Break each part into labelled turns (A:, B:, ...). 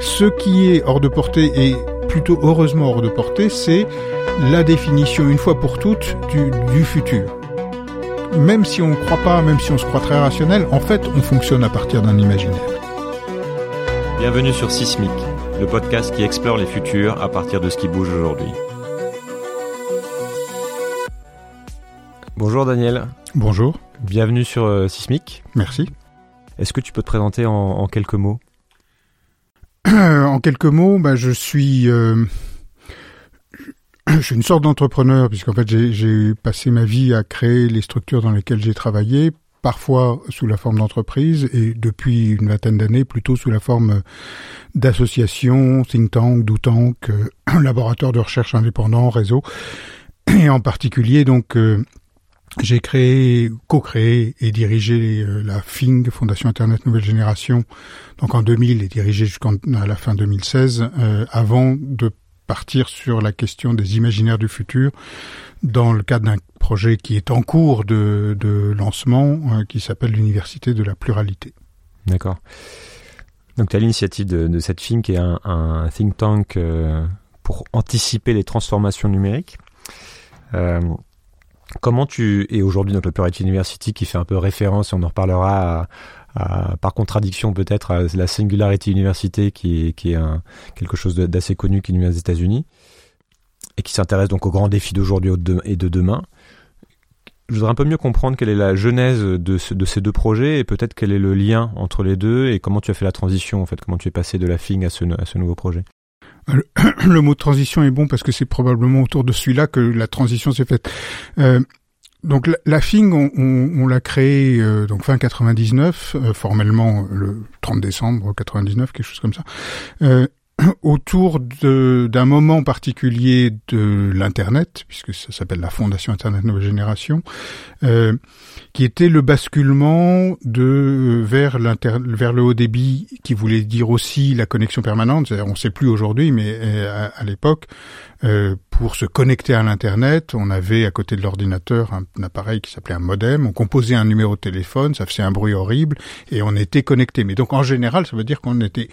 A: Ce qui est hors de portée et plutôt heureusement hors de portée, c'est la définition une fois pour toutes du, du futur. Même si on ne croit pas, même si on se croit très rationnel, en fait, on fonctionne à partir d'un imaginaire.
B: Bienvenue sur Sismic, le podcast qui explore les futurs à partir de ce qui bouge aujourd'hui. Bonjour Daniel.
A: Bonjour.
B: Bienvenue sur euh, Sismic.
A: Merci.
B: Est-ce que tu peux te présenter en, en quelques mots?
A: En quelques mots, bah, je suis euh, je suis une sorte d'entrepreneur puisqu'en fait j'ai- passé ma vie à créer les structures dans lesquelles j'ai travaillé, parfois sous la forme d'entreprise et depuis une vingtaine d'années plutôt sous la forme d'associations, think tank, do tank, euh, laboratoire de recherche indépendant, réseau. Et en particulier donc euh, j'ai créé, co-créé et dirigé euh, la FING, Fondation Internet Nouvelle Génération, donc en 2000 et dirigé jusqu'à la fin 2016, euh, avant de partir sur la question des imaginaires du futur dans le cadre d'un projet qui est en cours de, de lancement euh, qui s'appelle l'Université de la pluralité.
B: D'accord. Donc tu as l'initiative de, de cette film qui est un, un think tank euh, pour anticiper les transformations numériques. Comment tu et aujourd'hui donc le Plurality University qui fait un peu référence et on en reparlera à, par contradiction peut-être à la Singularity University qui est, quelque chose d'assez connu qui est aux États-Unis et qui s'intéresse donc aux grands défis d'aujourd'hui et de demain. Je voudrais un peu mieux comprendre quelle est la genèse de, ce- de ces deux projets et peut-être quel est le lien entre les deux et comment tu as fait la transition en fait, comment tu es passé de la FING à ce nouveau projet.
A: Le mot transition est bon parce que c'est probablement autour de celui-là que la transition s'est faite. Euh, donc la, la FING, on, on, on l'a créée euh, donc fin 99, euh, formellement le 30 décembre 99, quelque chose comme ça, euh, autour d'un moment particulier de l'Internet, puisque ça s'appelle la Fondation Internet Nouvelle Génération, euh, qui était le basculement de vers l'inter vers le haut débit, qui voulait dire aussi la connexion permanente. On ne sait plus aujourd'hui, mais euh, à, l'époque, euh, pour se connecter à l'internet, on avait à côté de l'ordinateur un appareil qui s'appelait un modem. On composait un numéro de téléphone, ça faisait un bruit horrible, et on était connecté. Mais donc en général, ça veut dire qu'on était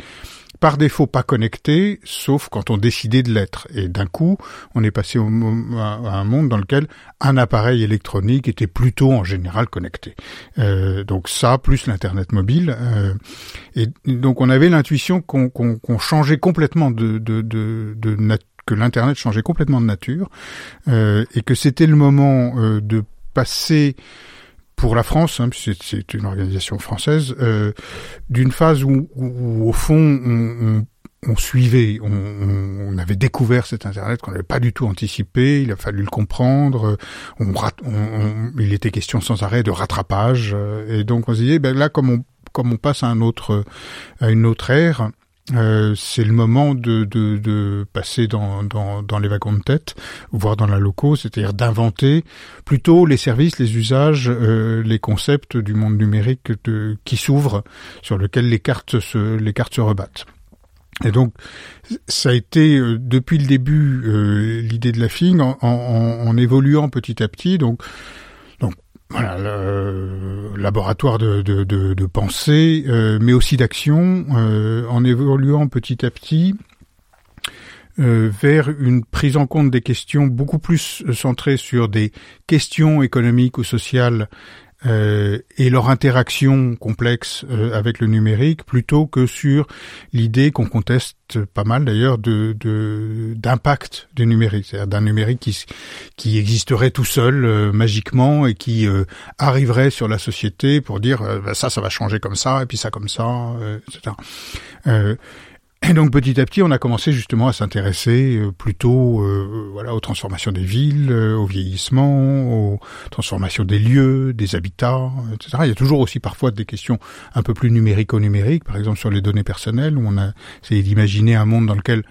A: par défaut pas connecté, sauf quand on décidait de l'être. Et d'un coup, on est passé au à un monde dans lequel un appareil électronique était plutôt en général connecté. Euh, donc ça, plus l'internet mobile. euh, et donc on avait l'intuition qu'on changeait complètement de, de, que l'internet changeait complètement de nature euh, et que c'était le moment euh, de passer pour la France, hein, c'est une organisation française, euh, d'une phase où, où- au fond on, on, on suivait, on, on- avait découvert cet Internet qu'on n'avait pas du tout anticipé, il a fallu le comprendre, euh, on- on- il était question sans arrêt de rattrapage, euh, et donc on se disait, ben là comme on, comme on passe à, un autre, à une autre ère, euh, c'est le moment de, de, de passer dans, dans, dans les wagons de tête, voire dans la loco, c'est-à-dire d'inventer plutôt les services, les usages, euh, les concepts du monde numérique de, qui s'ouvrent, sur lequel les cartes se, les cartes se rebattent. Et donc, ça a été euh, depuis le début euh, l'idée de la FING en, en, en évoluant petit à petit. Donc, donc voilà, le laboratoire de, pensée, euh, mais aussi d'action, euh, en évoluant petit à petit euh, vers une prise en compte des questions beaucoup plus centrées sur des questions économiques ou sociales euh, et leur interaction complexe euh, avec le numérique, plutôt que sur l'idée qu'on conteste pas mal d'ailleurs de de- d'impact du numérique, c'est-à-dire d'un numérique qui qui existerait tout seul euh, magiquement et qui euh, arriverait sur la société pour dire bah, ça ça va changer comme ça et puis ça comme ça, euh, etc. Euh, et donc petit à petit, on a commencé justement à s'intéresser euh, plutôt, euh, voilà, aux transformations des villes, euh, au vieillissement, aux transformations des lieux, des habitats, etc. Il y a toujours aussi parfois des questions un peu plus numérico-numériques, par exemple sur les données personnelles, où on a essayé d'imaginer un monde dans lequel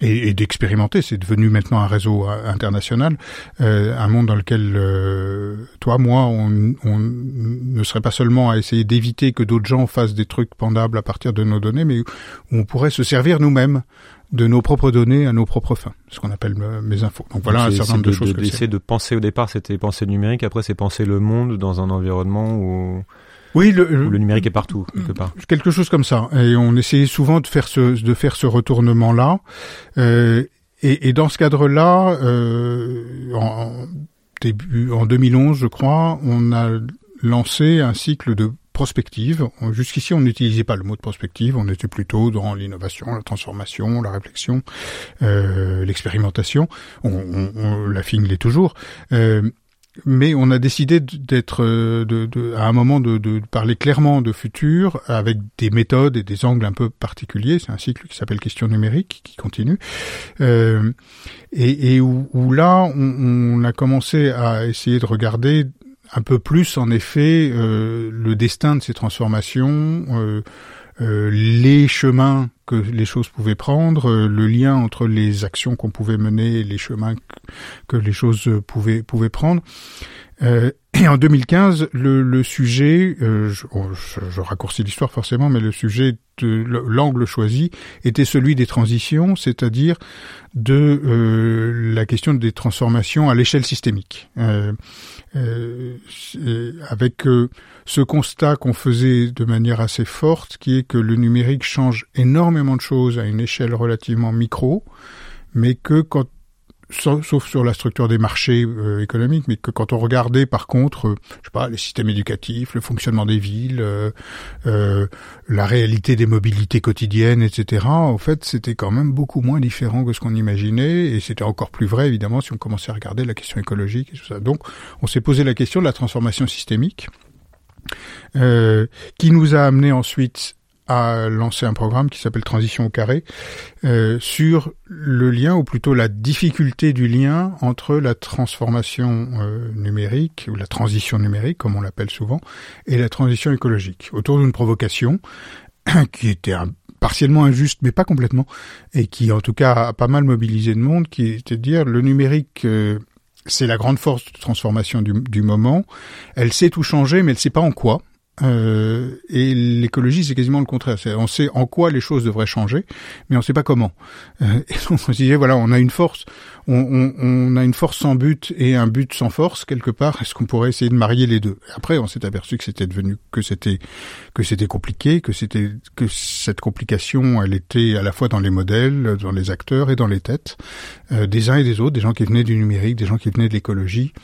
A: et, et d'expérimenter, c'est devenu maintenant un réseau euh, international, euh, un monde dans lequel euh, toi, moi, on, on ne serait pas seulement à essayer d'éviter que d'autres gens fassent des trucs pendables à partir de nos données, mais où on pourrait se servir nous-mêmes de nos propres données à nos propres fins, ce qu'on appelle euh, mes infos. Donc voilà un certain nombre de,
B: de,
A: choses
B: de-
A: que
B: d'essayer
A: c'est.
B: de penser au départ, c'était penser numérique, après c'est penser le monde dans un environnement où
A: Oui,
B: le, le numérique est partout quelque part.
A: Quelque chose comme ça. Et on essayait souvent de faire ce de faire ce retournement là. Euh, et, et, dans ce cadre-là, euh, en, début en 2011, je crois, on a lancé un cycle de prospective. Jusqu'ici, on n'utilisait pas le mot de prospective, on était plutôt dans l'innovation, la transformation, la réflexion, euh, l'expérimentation. On, on, la FING l'est toujours. Euh, mais on a décidé d'être, euh, de, de, à un moment, de, de, parler clairement de futur avec des méthodes et des angles un peu particuliers. C'est un cycle qui s'appelle Question numérique qui continue euh, et, et où, où, là, on, on, a commencé à essayer de regarder un peu plus en effet euh, le destin de ces transformations, euh, euh, les chemins les choses pouvaient prendre, le lien entre les actions qu'on pouvait mener et les chemins que, les choses pouvaient, pouvaient prendre. Et en 2015, le, le sujet, je, je, raccourcis l'histoire forcément, mais le sujet de l'angle choisi était celui des transitions, c'est-à-dire de la question des transformations à l'échelle systémique. Euh, avec euh, ce constat qu'on faisait de manière assez forte, qui est que le numérique change énormément de choses à une échelle relativement micro, mais que quand sauf, sur la structure des marchés euh, économiques, mais que quand on regardait par contre, euh, je sais pas, les systèmes éducatifs, le fonctionnement des villes, euh, la réalité des mobilités quotidiennes, etc. En fait, c'était quand même beaucoup moins différent que ce qu'on imaginait, et c'était encore plus vrai évidemment si on commençait à regarder la question écologique et tout ça. Donc, on s'est posé la question de la transformation systémique. qui nous a amené ensuite a lancé un programme qui s'appelle Transition au carré euh, sur le lien ou plutôt la difficulté du lien entre la transformation euh, numérique ou la transition numérique comme on l'appelle souvent et la transition écologique. Autour d'une provocation qui était partiellement injuste mais pas complètement et qui en tout cas a pas mal mobilisé le monde qui était de dire le numérique euh, c'est la grande force de transformation du, du moment. Elle sait tout changer mais elle sait pas en quoi euh, et l'écologie, c'est quasiment le contraire. On sait en quoi les choses devraient changer, mais on ne sait pas comment. Euh, et on se disait, voilà, on a une force, on, on, on, a une force sans but et un but sans force quelque part. Est-ce qu'on pourrait essayer de marier les deux? Après, on s'est aperçu que c'était devenu que c'était que c'était compliqué, que c'était que cette complication, elle était à la fois dans les modèles, dans les acteurs et dans les têtes euh, des uns et des autres, des gens qui venaient du numérique, des gens qui venaient de l'écologie.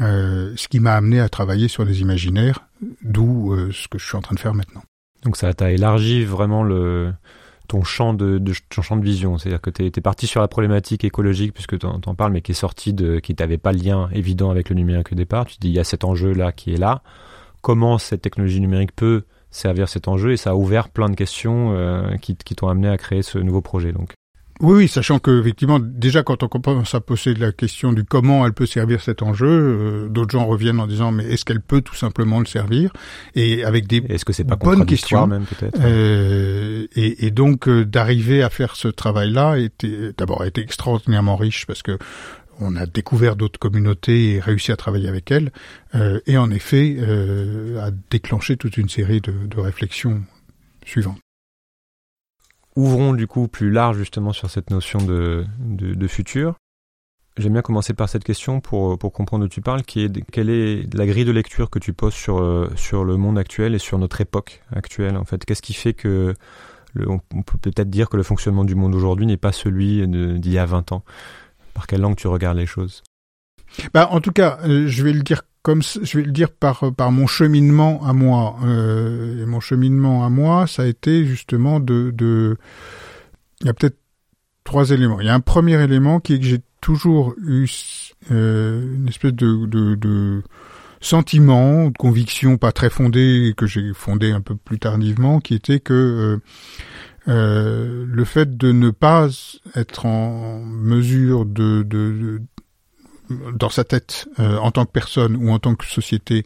A: Euh, ce qui m'a amené à travailler sur des imaginaires, d'où euh, ce que je suis en train de faire maintenant.
B: Donc ça t'a élargi vraiment le, ton champ de, de ton champ de vision, c'est-à-dire que tu es, parti sur la problématique écologique puisque tu en, parles, mais qui est sorti de, qui n'avait pas le lien évident avec le numérique au départ. Tu dis il y a cet enjeu là qui est là. Comment cette technologie numérique peut servir cet enjeu? Et ça a ouvert plein de questions euh, qui, qui t'ont amené à créer ce nouveau projet. Donc
A: oui, oui, sachant que effectivement, déjà quand on commence à poser la question du comment elle peut servir cet enjeu, euh, d'autres gens reviennent en disant mais est-ce qu'elle peut tout simplement le servir? Et avec des
B: est-ce que c'est pas bonnes questions. même peut-être
A: euh, et, et, donc euh, d'arriver à faire ce travail-là était d'abord été extraordinairement riche parce que on a découvert d'autres communautés et réussi à travailler avec elles, euh, et en effet a déclenché toute une série de, de réflexions suivantes
B: ouvrons du coup plus large justement sur cette notion de, de, de futur. J'aime bien commencer par cette question pour, pour comprendre où tu parles, qui est quelle est la grille de lecture que tu poses sur, euh, sur le monde actuel et sur notre époque actuelle en fait. Qu'est-ce qui fait que le, on peut peut-être dire que le fonctionnement du monde aujourd'hui n'est pas celui d'il y a 20 ans? Par quelle langue tu regardes les choses?
A: Bah, en tout cas, euh, je vais le dire comme je vais le dire par par mon cheminement à moi. Euh, et mon cheminement à moi, ça a été justement de de. Il y a peut-être trois éléments. Il y a un premier élément qui est que j'ai toujours eu euh, une espèce de, de, de sentiment, de conviction pas très fondée, que j'ai fondé un peu plus tardivement, qui était que euh, euh le fait de ne pas être en mesure de, de, dans sa tête euh, en tant que personne ou en tant que société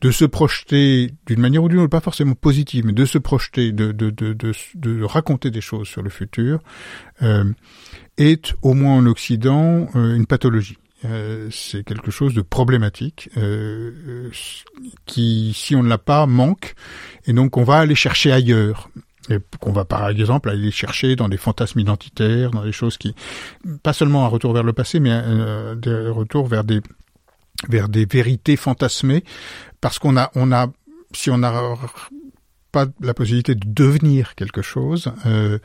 A: de se projeter d'une manière ou d'une autre, pas forcément positive, mais de se projeter, de, de, de, de, de raconter des choses sur le futur, euh, est au moins en Occident euh, une pathologie. Euh, c'est quelque chose de problématique qui, si on ne l'a pas, manque, et donc on va aller chercher ailleurs et qu'on va par exemple aller chercher dans des fantasmes identitaires, dans des choses qui, pas seulement un retour vers le passé, mais un, des retours vers des vers des vérités fantasmées, parce qu'on a on a si on n'a pas la possibilité de devenir quelque chose, euh,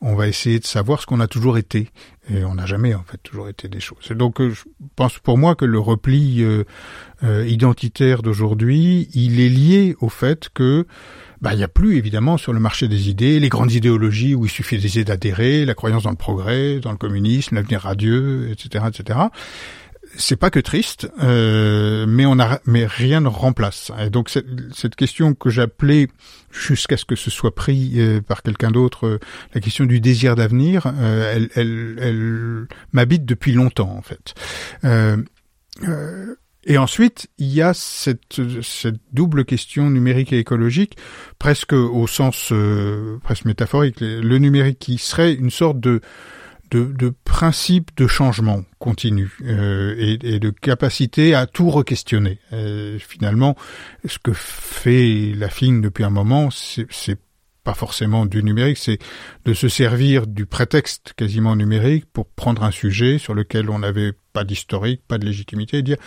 A: on va essayer de savoir ce qu'on a toujours été. Et on n'a jamais en fait toujours été des choses. Et donc je pense pour moi que le repli identitaire d'aujourd'hui, il est lié au fait que bah, il n'y a plus évidemment sur le marché des idées les grandes idéologies où il suffit d'essayer d'adhérer, la croyance dans le progrès, dans le communisme, l'avenir radieux, etc., etc. C'est pas que triste, euh, mais on a, mais rien ne remplace. Et donc cette, cette question que j'appelais jusqu'à ce que ce soit pris euh, par quelqu'un d'autre, euh, la question du désir d'avenir, euh, elle, elle, elle m'habite depuis longtemps en fait. Euh, et ensuite, il y a cette, cette double question numérique et écologique, presque au sens euh, presque métaphorique. Le numérique qui serait une sorte de, de, de principe de changement continu euh, et, et, de capacité à tout re-questionner. Euh, finalement, ce que fait la FIN depuis un moment, c'est pas forcément du numérique, c'est de se servir du prétexte quasiment numérique pour prendre un sujet sur lequel on n'avait pas d'historique, pas de légitimité, et dire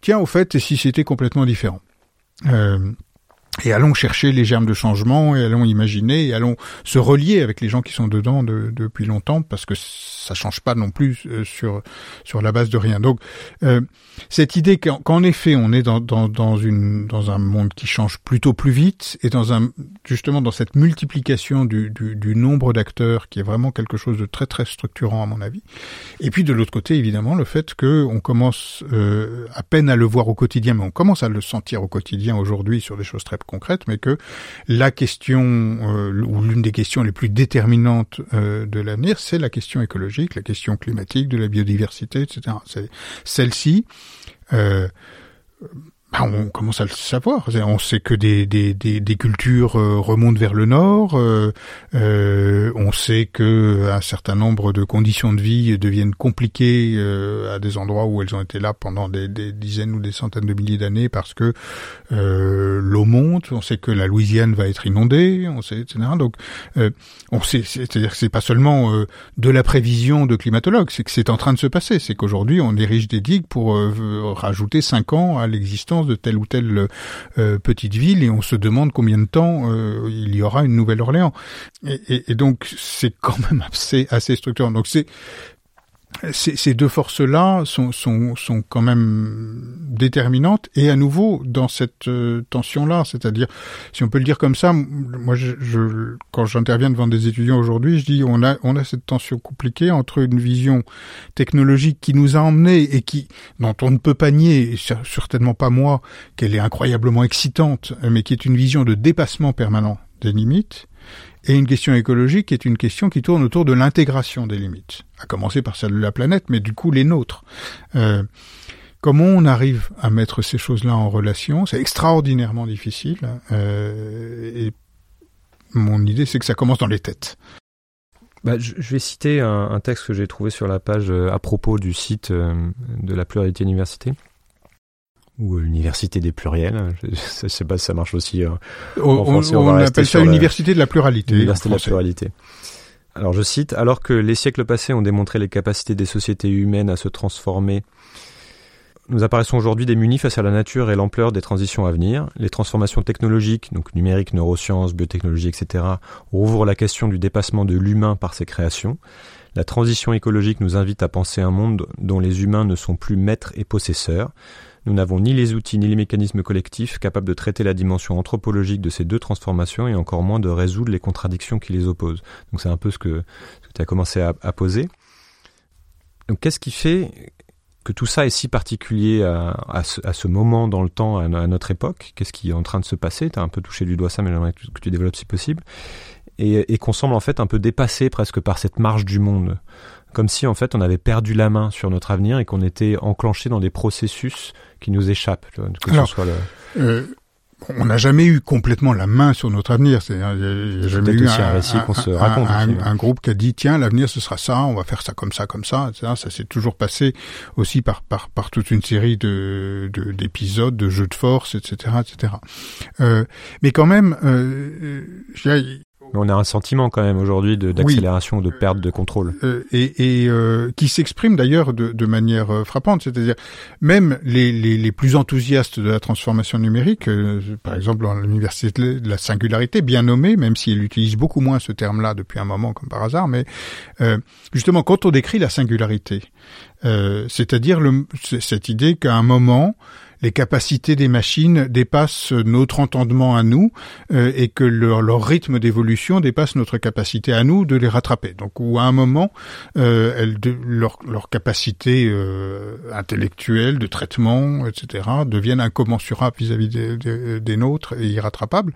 A: tiens, au fait, et si c'était complètement différent. Euh, et allons chercher les germes de changement et allons imaginer et allons se relier avec les gens qui sont dedans depuis longtemps parce que ça change pas non plus euh, sur sur la base de rien. Donc euh, cette idée qu'en effet on est dans, dans, dans une dans un monde qui change plutôt plus vite et dans un justement dans cette multiplication du, du, du nombre d'acteurs qui est vraiment quelque chose de très très structurant à mon avis. Et puis de l'autre côté évidemment le fait que on commence euh, à peine à le voir au quotidien, mais on commence à le sentir au quotidien aujourd'hui sur des choses très concrète, mais que la question euh, ou l'une des questions les plus déterminantes euh, de l'avenir, c'est la question écologique, la question climatique, de la biodiversité, etc. Celle-ci. Euh, bah, on commence à le savoir. On sait que des, des, des, des cultures euh, remontent vers le nord. Euh, euh, on sait que un certain nombre de conditions de vie deviennent compliquées euh, à des endroits où elles ont été là pendant des, des dizaines ou des centaines de milliers d'années parce que euh, l'eau monte. On sait que la Louisiane va être inondée. On sait, etc. Donc, on sait, c'est-à-dire que c'est pas seulement de la prévision de climatologues, c'est que c'est en train de se passer. C'est qu'aujourd'hui, on érige des digues pour rajouter cinq ans à l'existence de telle ou telle euh, petite ville et on se demande combien de temps euh, il y aura une Nouvelle-Orléans. Et, et, donc c'est quand même assez, assez structurant. Donc c'est ces, deux forces-là sont, sont, sont quand même déterminantes. Et à nouveau dans cette euh, tension-là, c'est-à-dire, si on peut le dire comme ça, moi, je, je quand j'interviens devant des étudiants aujourd'hui, je dis on a, on a cette tension compliquée entre une vision technologique qui nous a emmenés et qui, dont on ne peut pas nier, et certainement pas moi, qu'elle est incroyablement excitante, mais qui est une vision de dépassement permanent des limites, et une question écologique est une question qui tourne autour de l'intégration des limites, à commencer par celle de la planète, mais du coup les nôtres. Euh, comment on arrive à mettre ces choses-là en relation? C'est extraordinairement difficile. Euh, et mon idée, c'est que ça commence dans les têtes.
B: Bah, je, vais citer un, un texte que j'ai trouvé sur la page euh, à propos du site de la pluralité université ou l'université des pluriels. Je, ne sais pas si ça marche aussi. Euh,
A: on, on, appelle ça l'université de la pluralité.
B: L'université de la pluralité. Alors je cite, alors que les siècles passés ont démontré les capacités des sociétés humaines à se transformer, nous apparaissons aujourd'hui démunis face à la nature et l'ampleur des transitions à venir. Les transformations technologiques, donc numériques, neurosciences, biotechnologie, etc., ouvrent la question du dépassement de l'humain par ses créations. La transition écologique nous invite à penser un monde dont les humains ne sont plus maîtres et possesseurs. Nous n'avons ni les outils ni les mécanismes collectifs capables de traiter la dimension anthropologique de ces deux transformations et encore moins de résoudre les contradictions qui les opposent. Donc c'est un peu ce que, tu as commencé à, poser. Qu'est-ce qui fait que tout ça est si particulier à, ce, moment dans le temps, à, notre époque? Qu'est-ce qui est en train de se passer? Tu as un peu touché du doigt ça, mais j'aimerais que tu développes si possible. Et, et qu'on semble en fait un peu dépassé presque par cette marche du monde comme si en fait on avait perdu la main sur notre avenir et qu'on était enclenché dans des processus qui nous échappent.
A: Que ce soit le... euh, on n'a jamais eu complètement la main sur notre avenir. C'est jamais eu un, récit qu'on se raconte. Un, groupe qui a dit tiens l'avenir ce sera ça, on va faire ça comme ça comme ça. Ça, ça s'est toujours passé aussi par par par toute une série de d'épisodes, de, jeux de force, etc., etc. Euh, mais quand même, euh,
B: Mais on a un sentiment quand même aujourd'hui d'accélération, de, perte de contrôle.
A: Euh, et, et euh, qui s'exprime d'ailleurs de, de, manière euh, frappante. C'est-à-dire, même les, les, les, plus enthousiastes de la transformation numérique, par exemple dans l'université de la singularité, bien nommée, même si elle utilise beaucoup moins ce terme-là depuis un moment comme par hasard, mais justement quand on décrit la singularité, c'est-à-dire cette idée qu'à un moment, les capacités des machines dépassent notre entendement à nous euh, et que leur, rythme d'évolution dépasse notre capacité à nous de les rattraper. Donc, ou à un moment, euh, leur, capacité euh, intellectuelle, de traitement, etc., deviennent incommensurables vis-à-vis des, des, nôtres et irrattrapables.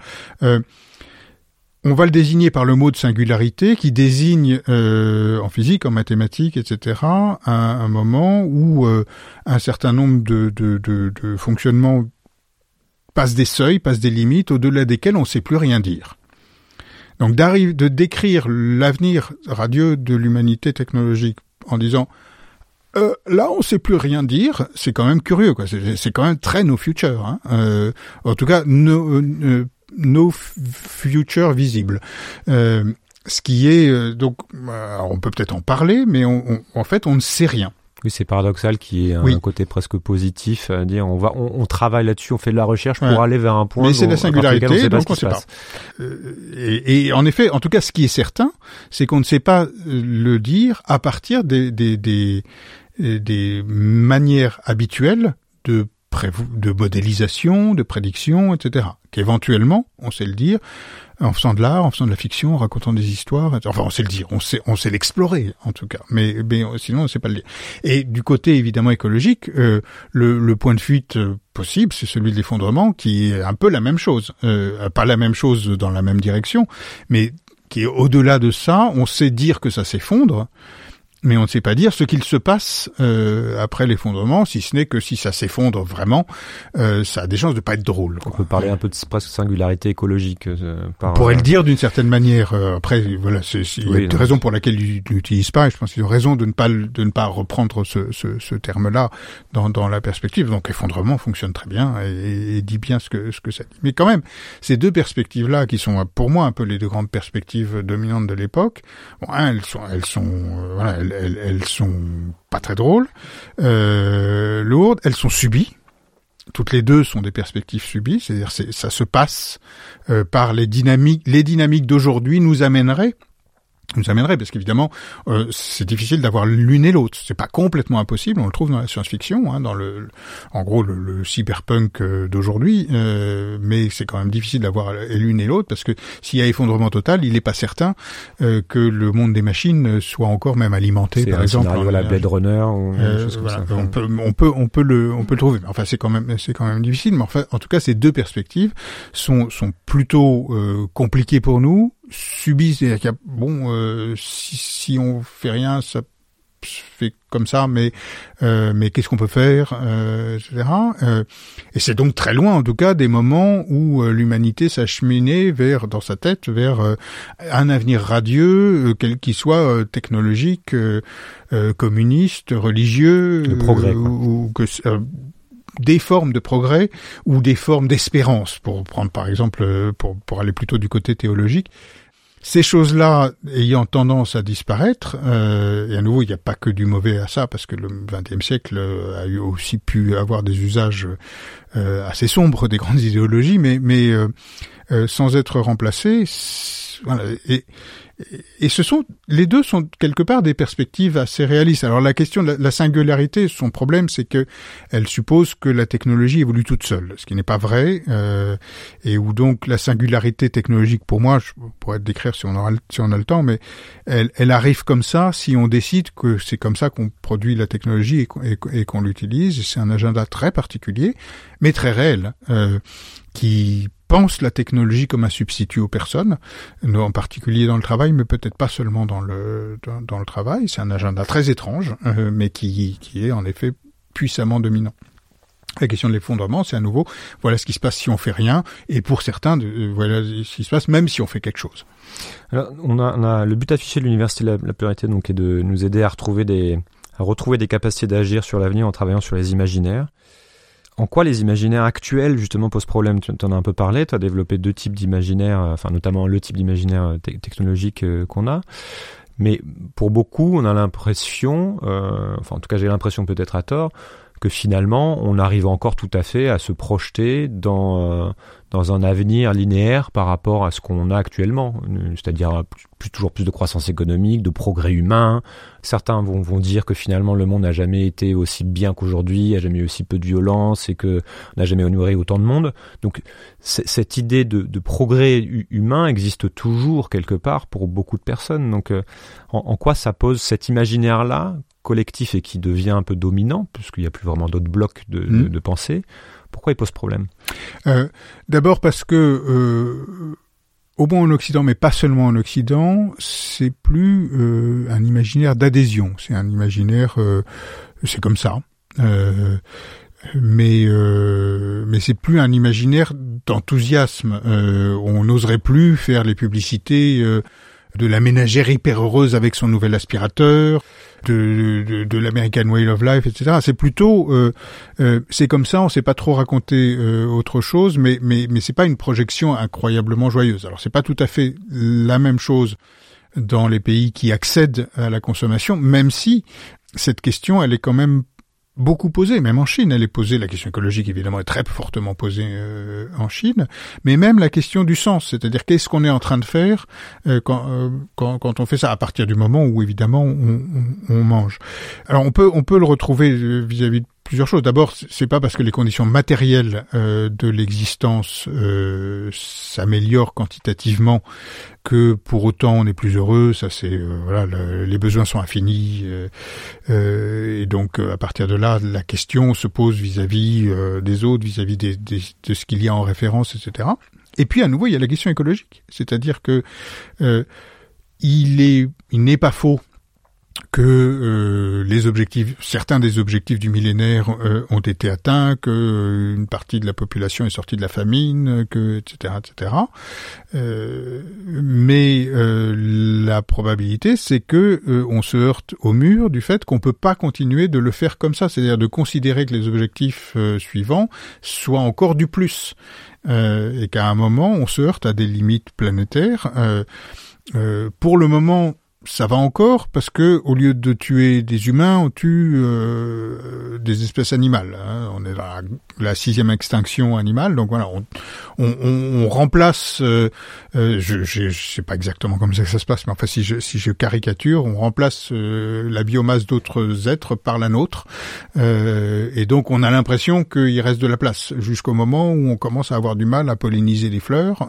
A: On va le désigner par le mot de singularité qui désigne euh, en physique, en mathématiques, etc. un, moment où euh, un certain nombre de, fonctionnements passent des seuils, passent des limites au-delà desquels on ne sait plus rien dire. Donc de décrire l'avenir radieux de l'humanité technologique en disant euh, là, on sait plus rien dire. C'est quand même curieux, quoi. C'est quand même très no future. Hein. En tout cas, no, euh, no future visible. Euh, ce qui est euh, donc, on peut peut-être en parler, mais on, en fait, on ne sait rien.
B: Oui, c'est paradoxal qui est un côté presque positif, à dire on va, on, travaille là-dessus, on fait de la recherche pour aller vers un point.
A: Mais c'est la singularité, donc on sait pas. Euh, et, en effet, en tout cas, ce qui est certain, c'est qu'on ne sait pas le dire à partir des, des, des, des manières habituelles de de modélisation, de prédiction, etc. Qu'éventuellement, on sait le dire, en faisant de l'art, en faisant de la fiction, en racontant des histoires, enfin on sait le dire, on sait, on sait l'explorer en tout cas, mais, mais sinon on ne sait pas le dire. Et du côté évidemment écologique, euh, le, le, point de fuite euh, possible, c'est celui de l'effondrement, qui est un peu la même chose, euh, pas la même chose dans la même direction, mais qui est au-delà de ça, on sait dire que ça s'effondre, mais on ne sait pas dire ce qu'il se passe euh, après l'effondrement, si ce n'est que si ça s'effondre vraiment, euh, ça a des chances de pas être drôle.
B: On peut parler un peu de presque singularité écologique. Euh,
A: par, on pourrait le dire d'une certaine manière. Euh, après, voilà, c'est oui, une raison pour laquelle ils n'utilisent pas. Et je pense qu'ils ont raison de ne pas de ne pas reprendre ce, ce, ce terme-là dans, dans la perspective. Donc, effondrement fonctionne très bien et, et, dit bien ce que ce que ça dit. Mais quand même, ces deux perspectives-là, qui sont pour moi un peu les deux grandes perspectives dominantes de l'époque, bon, elles sont elles sont voilà, elles, elles, sont pas très drôles, euh, lourdes, elles sont subies. Toutes les deux sont des perspectives subies, c'est-à-dire ça se passe euh, par les dynamiques. Les dynamiques d'aujourd'hui nous amèneraient nous amènerait, parce qu'évidemment, euh, c'est difficile d'avoir l'une et l'autre. C'est pas complètement impossible. On le trouve dans la science-fiction, hein, dans le, en gros, le, cyberpunk euh, d'aujourd'hui, euh, mais c'est quand même difficile d'avoir l'une et l'autre parce que s'il y a effondrement total, il n'est pas certain que le monde des machines soit encore même alimenté, par exemple.
B: Par la Blade Runner. Ou
A: voilà, on peut, on peut, on peut le, on peut le trouver. Enfin, c'est quand même, c'est quand même difficile. Mais enfin, en tout cas, ces deux perspectives sont sont plutôt compliquées pour nous c'est-à-dire a, bon, euh, si, si on fait rien, ça se fait comme ça, mais euh, mais qu'est-ce qu'on peut faire, euh, etc. Euh, et c'est donc très loin, en tout cas, des moments où euh, l'humanité s'acheminait vers, dans sa tête, vers euh, un avenir radieux, quel qu'il soit technologique, communiste, religieux,
B: de progrès,
A: ou, ou que des formes de progrès ou des formes d'espérance, pour prendre par exemple, pour, pour aller plutôt du côté théologique. Ces choses-là ayant tendance à disparaître, euh, et à nouveau, il n'y a pas que du mauvais à ça, parce que le XXe siècle a eu aussi pu avoir des usages euh, assez sombres des grandes idéologies, mais, mais euh, euh sans être remplacés. Voilà, et, et ce sont les deux sont quelque part des perspectives assez réalistes. Alors la question de la, singularité, son problème, c'est que elle suppose que la technologie évolue toute seule, ce qui n'est pas vrai, euh, et où donc la singularité technologique, pour moi, je pourrais décrire si on aura si on a le temps, mais elle, elle arrive comme ça si on décide que c'est comme ça qu'on produit la technologie et, qu'on l'utilise. C'est un agenda très particulier, mais très réel, euh, qui pense la technologie comme un substitut aux personnes, en particulier dans le travail, mais peut-être pas seulement dans le dans, le travail. C'est un agenda très étrange, euh, mais qui qui est en effet puissamment dominant. La question de l'effondrement, c'est à nouveau, voilà ce qui se passe si on fait rien, et pour certains, de, voilà ce qui se passe même si on fait quelque chose.
B: Alors, on a, on a le but affiché de l'université la, la Pluralité, donc, est de nous aider à retrouver des, à retrouver des capacités d'agir sur l'avenir en travaillant sur les imaginaires en quoi les imaginaires actuels justement posent problème? Tu en as un peu parlé, tu as développé deux types d'imaginaires, enfin notamment le type d'imaginaire technologique qu'on a. Mais pour beaucoup, on a l'impression, enfin en tout cas j'ai l'impression peut-être à tort, que finalement on arrive encore tout à fait à se projeter dans dans un avenir linéaire par rapport à ce qu'on a actuellement, c'est-à-dire plus, toujours plus de croissance économique, de progrès humain. Certains vont, vont dire que finalement le monde n'a jamais été aussi bien qu'aujourd'hui, il n'y a jamais eu aussi peu de violence et que n'a jamais honoré autant de monde. Donc cette idée de, de, progrès humain existe toujours quelque part pour beaucoup de personnes. Donc euh, en, en quoi ça pose cet imaginaire-là collectif et qui devient un peu dominant, puisqu'il n'y a plus vraiment d'autres blocs de, de, mmh. de pensée pourquoi il pose problème
A: euh, D'abord parce que euh, au moins en Occident, mais pas seulement en Occident, c'est plus euh, un imaginaire d'adhésion. C'est un imaginaire, c'est comme ça. mais mais c'est plus un imaginaire d'enthousiasme. on n'oserait plus faire les publicités de la ménagère hyper heureuse avec son nouvel aspirateur de, de, de l'American Way of Life, etc. C'est plutôt, euh, euh, c'est comme ça, on sait pas trop raconter euh, autre chose, mais mais mais c'est pas une projection incroyablement joyeuse. Alors c'est pas tout à fait la même chose dans les pays qui accèdent à la consommation, même si cette question, elle est quand même beaucoup posée, même en Chine, elle est posée, la question écologique évidemment est très fortement posée euh, en Chine, mais même la question du sens, c'est-à-dire qu'est-ce qu'on est en train de faire euh, quand, euh, quand, quand, on fait ça, à partir du moment où évidemment on, mange. Alors on peut, on peut le retrouver vis-à-vis -vis de plusieurs choses. D'abord, c'est pas parce que les conditions matérielles euh, de l'existence euh, s'améliorent quantitativement que pour autant on est plus heureux. Ça, c'est euh, voilà, les besoins sont infinis et donc à partir de là, la question se pose vis-à-vis des autres, vis-à-vis de ce qu'il y a en référence, etc. Et puis à nouveau, il y a la question écologique, c'est-à-dire que il est, il n'est pas faux que euh, les objectifs, certains des objectifs du millénaire euh, ont été atteints, que euh, une partie de la population est sortie de la famine, que etc. etc. mais la probabilité, c'est que on se heurte au mur du fait qu'on peut pas continuer de le faire comme ça, c'est-à-dire de considérer que les objectifs suivants soient encore du plus, et qu'à un moment on se heurte à des limites planétaires. pour le moment, ça va encore parce que au lieu de tuer des humains, on tue euh, des espèces animales. Hein. On est dans sixième extinction animale, donc voilà, on, on, on remplace. Euh, euh, je, je, sais pas exactement comment ça, se passe, mais enfin si je, si je caricature, on remplace la biomasse d'autres êtres par la nôtre, et donc on a l'impression qu'il reste de la place jusqu'au moment où on commence à avoir du mal à polliniser les fleurs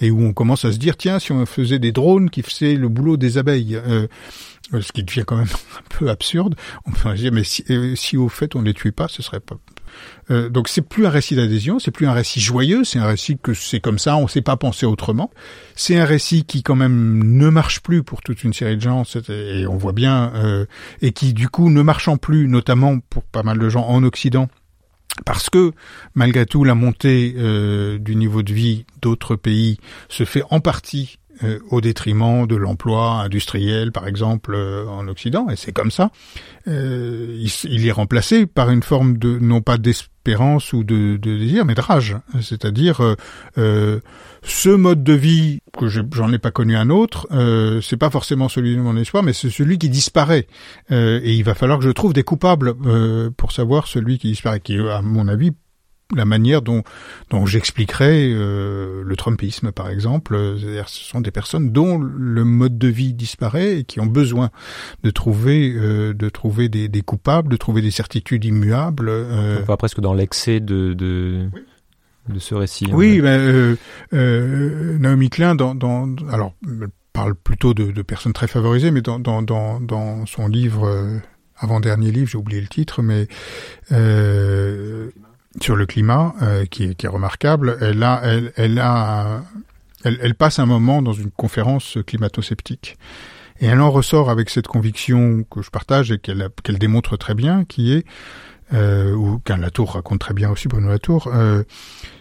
A: et où on commence à se dire tiens si on faisait des drones qui faisaient le boulot des abeilles. Euh, ce qui devient quand même un peu absurde. On peut dire, mais si, euh, si au fait on les tue pas, ce serait pas. Euh, donc c'est plus un récit d'adhésion, c'est plus un récit joyeux, c'est un récit que c'est comme ça, on ne sait pas penser autrement. C'est un récit qui quand même ne marche plus pour toute une série de gens, et on voit bien, euh, et qui du coup ne marchant plus, notamment pour pas mal de gens en Occident, parce que malgré tout la montée euh, du niveau de vie d'autres pays se fait en partie euh, au détriment de l'emploi industriel, par exemple, euh, en Occident, et c'est comme ça. Euh, il, est remplacé par une forme de, non pas d'espérance ou de, de, désir, mais de rage. C'est-à-dire, ce mode de vie, que j'en ai pas connu un autre, c'est pas forcément celui de mon espoir, mais c'est celui qui disparaît. et il va falloir que je trouve des coupables pour savoir celui qui disparaît, qui, à mon avis, la manière dont, dont j'expliquerai euh, le Trumpisme, par exemple. C'est-à-dire, ce sont des personnes dont le mode de vie disparaît et qui ont besoin de trouver, euh, de trouver des, des, coupables, de trouver des certitudes immuables.
B: Euh. On va presque dans l'excès de, de, de, ce récit.
A: Oui, ben, euh, euh, Naomi Klein, dans, dans, alors, elle parle plutôt de, de personnes très favorisées, mais dans, dans, dans, dans son livre avant-dernier livre, j'ai oublié le titre, mais euh, sur le climat, euh, qui, est, qui, est, remarquable. Elle a, elle, elle a, elle, elle, passe un moment dans une conférence climato-sceptique. Et elle en ressort avec cette conviction que je partage et qu'elle qu'elle démontre très bien, qui est, euh, ou qu'un Latour raconte très bien aussi, Bruno Latour, euh,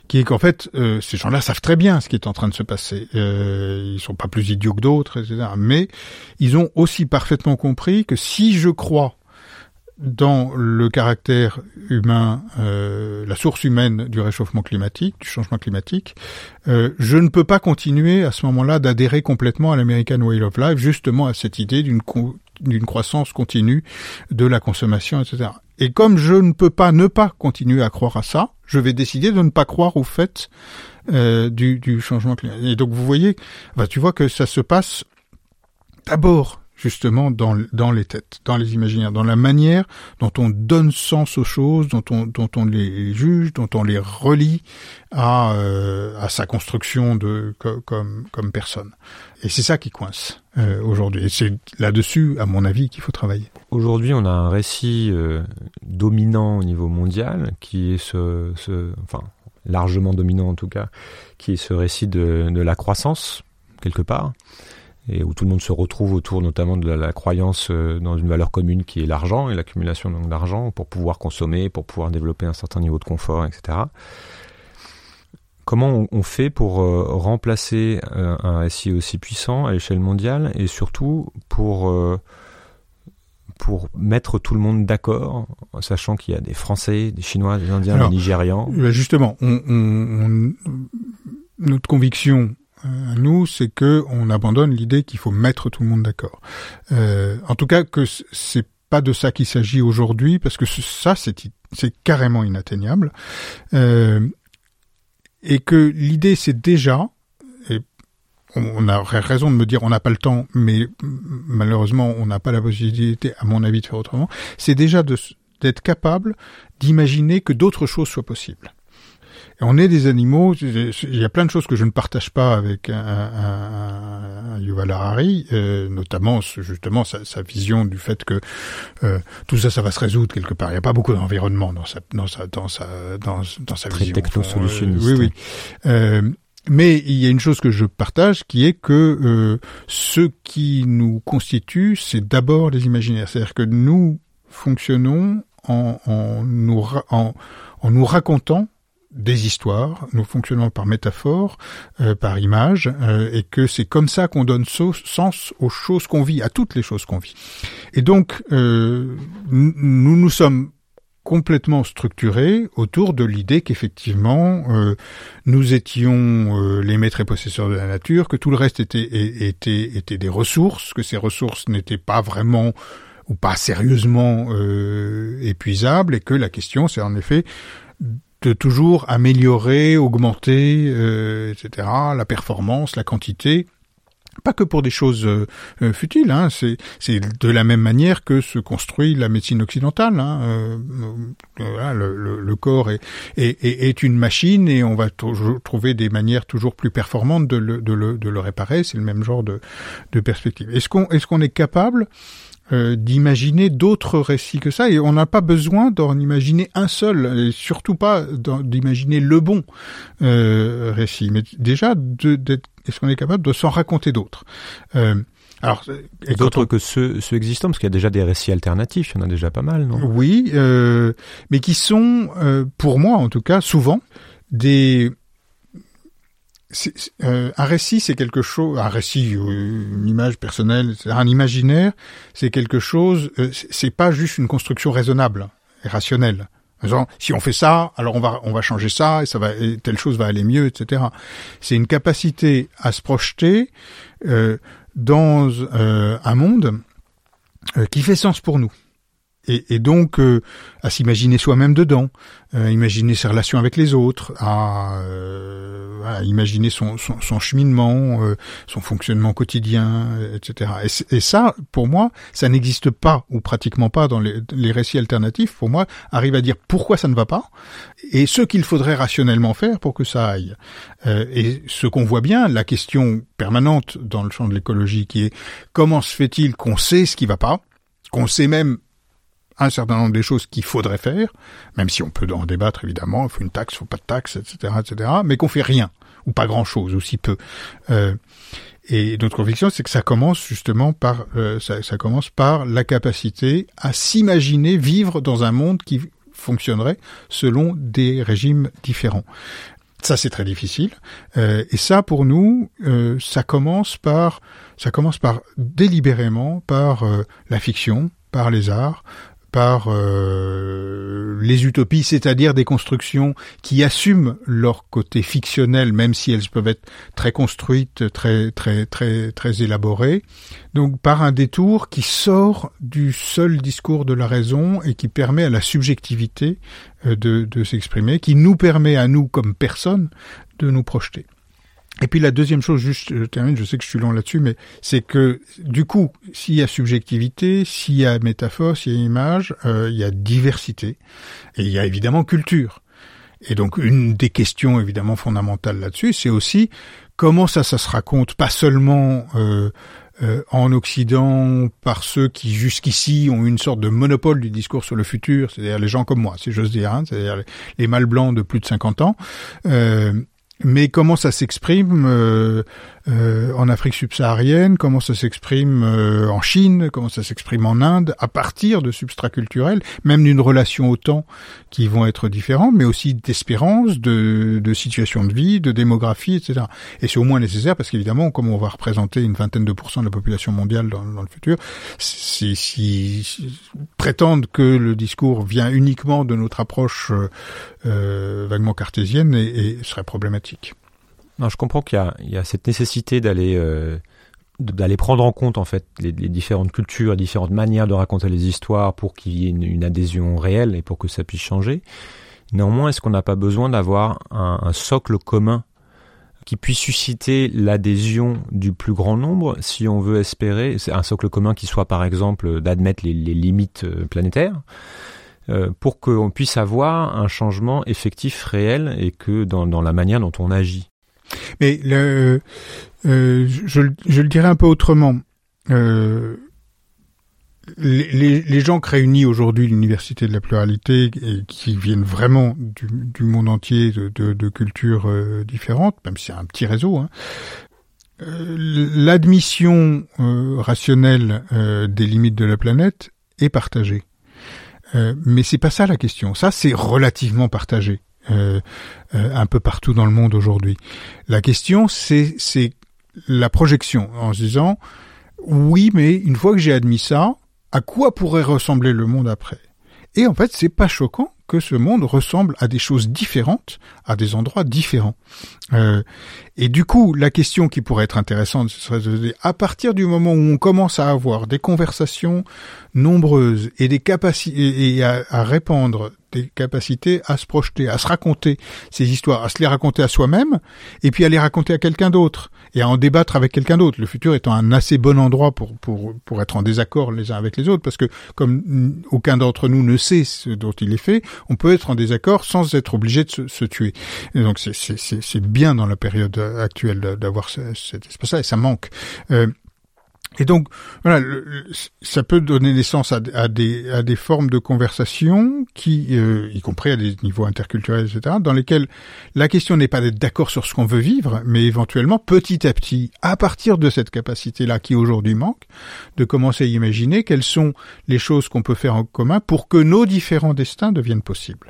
A: qui est qu'en fait, euh, ces gens-là savent très bien ce qui est en train de se passer. Euh, ils sont pas plus idiots que d'autres, etc. Mais ils ont aussi parfaitement compris que si je crois dans le caractère humain, euh, la source humaine du réchauffement climatique, du changement climatique, euh, je ne peux pas continuer à ce moment-là d'adhérer complètement à l'American Way of Life, justement à cette idée d'une d'une croissance continue de la consommation, etc. Et comme je ne peux pas ne pas continuer à croire à ça, je vais décider de ne pas croire au fait euh, du, du, changement climatique. Et donc vous voyez, bah, tu vois que ça se passe d'abord justement dans, dans les têtes, dans les imaginaires, dans la manière dont on donne sens aux choses, dont on, dont on les juge, dont on les relie à, euh, à sa construction de comme, comme personne. Et c'est ça qui coince euh, aujourd'hui. Et c'est là-dessus, à mon avis, qu'il faut travailler.
B: Aujourd'hui, on a un récit euh, dominant au niveau mondial, qui est ce, ce, enfin largement dominant en tout cas, qui est ce récit de, de la croissance quelque part et où tout le monde se retrouve autour notamment de la, croyance euh, dans une valeur commune qui est l'argent et l'accumulation d'argent pour pouvoir consommer, pour pouvoir développer un certain niveau de confort, etc. Comment on, fait pour euh, remplacer euh, un récit aussi puissant à l'échelle mondiale et surtout pour pour mettre tout le monde d'accord, sachant qu'il y a des Français, des Chinois, des Indiens, des Nigérians?
A: Justement, on, notre conviction nous, c'est que on abandonne l'idée qu'il faut mettre tout le monde d'accord. Euh, en tout cas, que c'est pas de ça qu'il s'agit aujourd'hui, parce que ça, c'est c'est carrément inatteignable, euh, et que l'idée, c'est déjà, et on a raison de me dire on n'a pas le temps, mais malheureusement, on n'a pas la possibilité, à mon avis, de faire autrement. C'est déjà d'être capable d'imaginer que d'autres choses soient possibles on est des animaux. Il y a plein de choses que je ne partage pas avec un, un, un Yuval Harari, euh, notamment justement sa, sa, vision du fait que euh, tout ça, ça va se résoudre quelque part. Il n'y a pas beaucoup d'environnement dans sa dans sa dans sa dans, dans sa
B: Très
A: vision.
B: technosolutionniste.
A: oui, oui. Euh, mais il y a une chose que je partage qui est que euh, ce qui nous constitue, c'est d'abord les imaginaires. C'est-à-dire que nous fonctionnons en, en, nous, en, en nous racontant des histoires, nous fonctionnons par métaphore, euh, par image, euh, et que c'est comme ça qu'on donne sens aux choses qu'on vit, à toutes les choses qu'on vit. Et donc, euh, nous nous sommes complètement structurés autour de l'idée qu'effectivement nous étions les maîtres et possesseurs de la nature, que tout le reste était, était, était des ressources, que ces ressources n'étaient pas vraiment ou pas sérieusement épuisables, et que la question c'est en effet toujours améliorer, augmenter, euh, etc. La performance, la quantité. Pas que pour des choses euh, euh, futiles, hein, c'est de la même manière que se construit la médecine occidentale. Hein, le, le, corps est, est, est, une machine et on va toujours trouver des manières toujours plus performantes de le, de le, de le réparer. C'est le même genre de, de perspective. Est-ce qu'on est, qu'on est capable euh, d'imaginer d'autres récits que ça, et on n'a pas besoin d'en imaginer un seul, et surtout pas d'imaginer le bon euh, récit, mais déjà est-ce qu'on est capable de s'en raconter d'autres
B: euh, alors, d'autres que ceux, ceux existants, parce qu'il y a déjà des récits alternatifs, il y en a déjà pas mal, non?
A: Oui, euh, mais qui sont, euh, pour moi en tout cas, souvent des euh, un récit, c'est quelque chose, un récit, une image personnelle, un imaginaire, c'est quelque chose, euh, c'est pas juste une construction raisonnable et rationnelle. Si on fait ça, alors on va on va changer ça et ça va telle chose va aller mieux, etc. C'est une capacité à se projeter euh, dans euh, un monde qui fait sens pour nous et, et, donc euh, à s'imaginer soi-même dedans, euh, imaginer ses relations avec les autres, à, euh, imaginer son, son, son cheminement, euh, son fonctionnement quotidien, etc. Et, ça, pour moi, ça n'existe pas ou pratiquement pas dans les, les, récits alternatifs. Pour moi, arrive à dire pourquoi ça ne va pas et ce qu'il faudrait rationnellement faire pour que ça aille. et ce qu'on voit bien, la question permanente dans le champ de l'écologie, qui est comment se fait-il qu'on sait ce qui va pas, qu'on sait même un certain nombre des choses qu'il faudrait faire, même si on peut en débattre évidemment, il faut une taxe, il faut pas de taxe, etc., etc., mais qu'on fait rien ou pas grand chose ou si peu. Euh, et notre conviction, c'est que ça commence justement par euh, ça, ça, commence par la capacité à s'imaginer vivre dans un monde qui fonctionnerait selon des régimes différents. Ça, c'est très difficile. Euh, et ça, pour nous, euh, ça commence par ça commence par délibérément par euh, la fiction, par les arts, par euh, les utopies, c'est-à-dire des constructions qui assument leur côté fictionnel, même si elles peuvent être très construites, très très très très élaborées. Donc par un détour qui sort du seul discours de la raison et qui permet à la subjectivité euh, de, de s'exprimer, qui nous permet à nous comme personnes de nous projeter. Et puis la deuxième chose, juste je termine, je sais que je suis long là-dessus, mais c'est que du coup, s'il y a subjectivité, s'il y a métaphore, s'il y a image, euh, il y a diversité et il y a évidemment culture. Et donc une des questions évidemment fondamentales là-dessus, c'est aussi comment ça, ça se raconte, pas seulement euh, euh, en Occident par ceux qui jusqu'ici ont une sorte de monopole du discours sur le futur, c'est-à-dire les gens comme moi, si j'ose dire, hein, c'est-à-dire les, les mâles blancs de plus de 50 ans. Euh, mais comment ça s'exprime euh, euh, en Afrique subsaharienne, comment ça s'exprime euh, en Chine, comment ça s'exprime en Inde, à partir de substrats culturels, même d'une relation au temps qui vont être différents, mais aussi d'espérance, de, de situation de vie, de démographie, etc. Et c'est au moins nécessaire parce qu'évidemment, comme on va représenter une vingtaine de pourcents de la population mondiale dans, dans le futur, si, si, si, prétendre que le discours vient uniquement de notre approche euh, vaguement cartésienne et, serait problématique.
B: Non, je comprends qu'il y, a cette nécessité d'aller euh, d'aller prendre en compte en fait les, différentes cultures, différentes manières de raconter les histoires pour qu'il y ait une, adhésion réelle et pour que ça puisse changer. Néanmoins, est-ce qu'on n'a pas besoin d'avoir un, socle commun qui puisse susciter l'adhésion du plus grand nombre si on veut espérer un socle commun qui soit par exemple d'admettre les, limites euh, planétaires pour qu'on puisse avoir un changement effectif réel et que dans, la manière dont on agit.
A: Mais euh, je, le dirais un peu autrement. Euh, les, gens qui réunissent aujourd'hui l'Université de la pluralité et qui viennent vraiment du, monde entier de, cultures euh, différentes, même si c'est un petit réseau, hein, euh, l'admission euh, rationnelle euh, des limites de la planète est partagée. Mais c'est pas ça la question. Ça, c'est relativement partagé. Euh, euh, un peu partout dans le monde aujourd'hui. La question, c'est c'est la projection en se disant oui, mais une fois que j'ai admis ça, à quoi pourrait ressembler le monde après? Et en fait, c'est pas choquant que ce monde ressemble à des choses différentes, à des endroits différents. Euh, et du coup, la question qui pourrait être intéressante, ce serait de dire, à partir du moment où on commence à avoir des conversations nombreuses et des capacités et à, répandre des capacités à se projeter, à se raconter ces histoires, à se les raconter à soi-même, et puis à les raconter à quelqu'un d'autre, et à en débattre avec quelqu'un d'autre. Le futur étant un assez bon endroit pour, pour, pour être en désaccord les uns avec les autres, parce que comme aucun d'entre nous ne sait ce dont il est fait, on peut être en désaccord sans être obligé de se, se tuer. Et donc c'est bien dans la période actuelle d'avoir cet espace-là, et ça manque. Euh, et donc, voilà, ça peut donner naissance à, des, à des formes de conversation qui, euh, y compris à des niveaux interculturels, etc., dans lesquels la question n'est pas d'être d'accord sur ce qu'on veut vivre, mais éventuellement, petit à petit, à partir de cette capacité-là qui aujourd'hui manque, de commencer à imaginer quelles sont les choses qu'on peut faire en commun pour que nos différents destins deviennent possibles.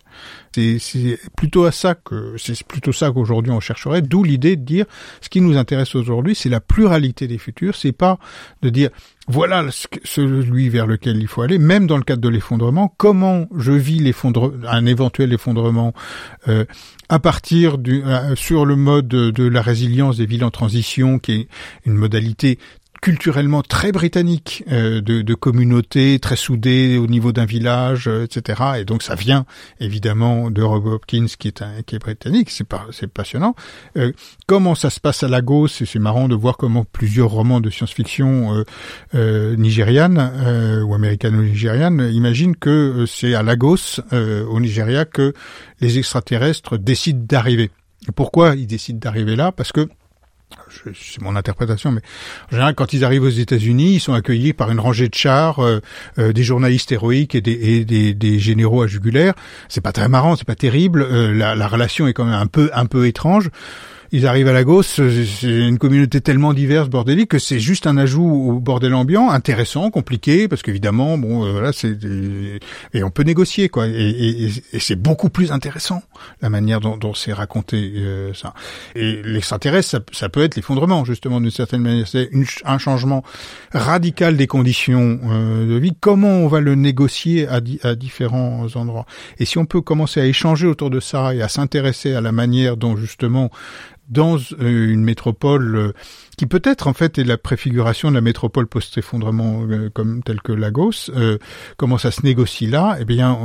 A: C'est plutôt à ça que c'est plutôt ça qu'aujourd'hui on chercherait. D'où l'idée de dire ce qui nous intéresse aujourd'hui, c'est la pluralité des futurs. C'est pas de dire voilà celui vers lequel il faut aller, même dans le cadre de l'effondrement, comment je vis un éventuel effondrement euh, à partir du, euh, sur le mode de, de, la résilience des villes en transition, qui est une modalité culturellement très britannique, euh, de, de communautés très soudées au niveau d'un village, euh, etc. Et donc ça vient évidemment de Rob Hopkins qui est un, qui est britannique. C'est pas c'est passionnant. Euh, comment ça se passe à Lagos c'est marrant de voir comment plusieurs romans de science-fiction euh, euh, nigérianes euh, ou américano-nigérianes imaginent que c'est à Lagos, au Nigeria, que les extraterrestres décident d'arriver. Pourquoi ils décident d'arriver là? Parce que c'est mon interprétation, mais en général, quand ils arrivent aux États-Unis, ils sont accueillis par une rangée de chars, euh, euh, des journalistes héroïques et des, généraux à jugulaire. C'est pas très marrant, c'est pas terrible. Euh, la, la, relation est quand même un peu un peu étrange. Ils arrivent à Lagos, c'est une communauté tellement diverse, bordélique, que c'est juste un ajout au bordel ambiant, intéressant, compliqué, parce qu'évidemment, bon, voilà, c'est et on peut négocier quoi, et, c'est beaucoup plus intéressant la manière dont, c'est raconté ça. Et l'extraterrestre, ça, ça peut être l'effondrement justement d'une certaine manière, c'est un changement radical des conditions de vie. Comment on va le négocier à différents endroits? Et si on peut commencer à échanger autour de ça et à s'intéresser à la manière dont justement dans euh, une métropole euh, qui peut-être en fait est la préfiguration de la métropole post-effondrement euh, comme telle que Lagos, comment ça se négocie là Eh bien,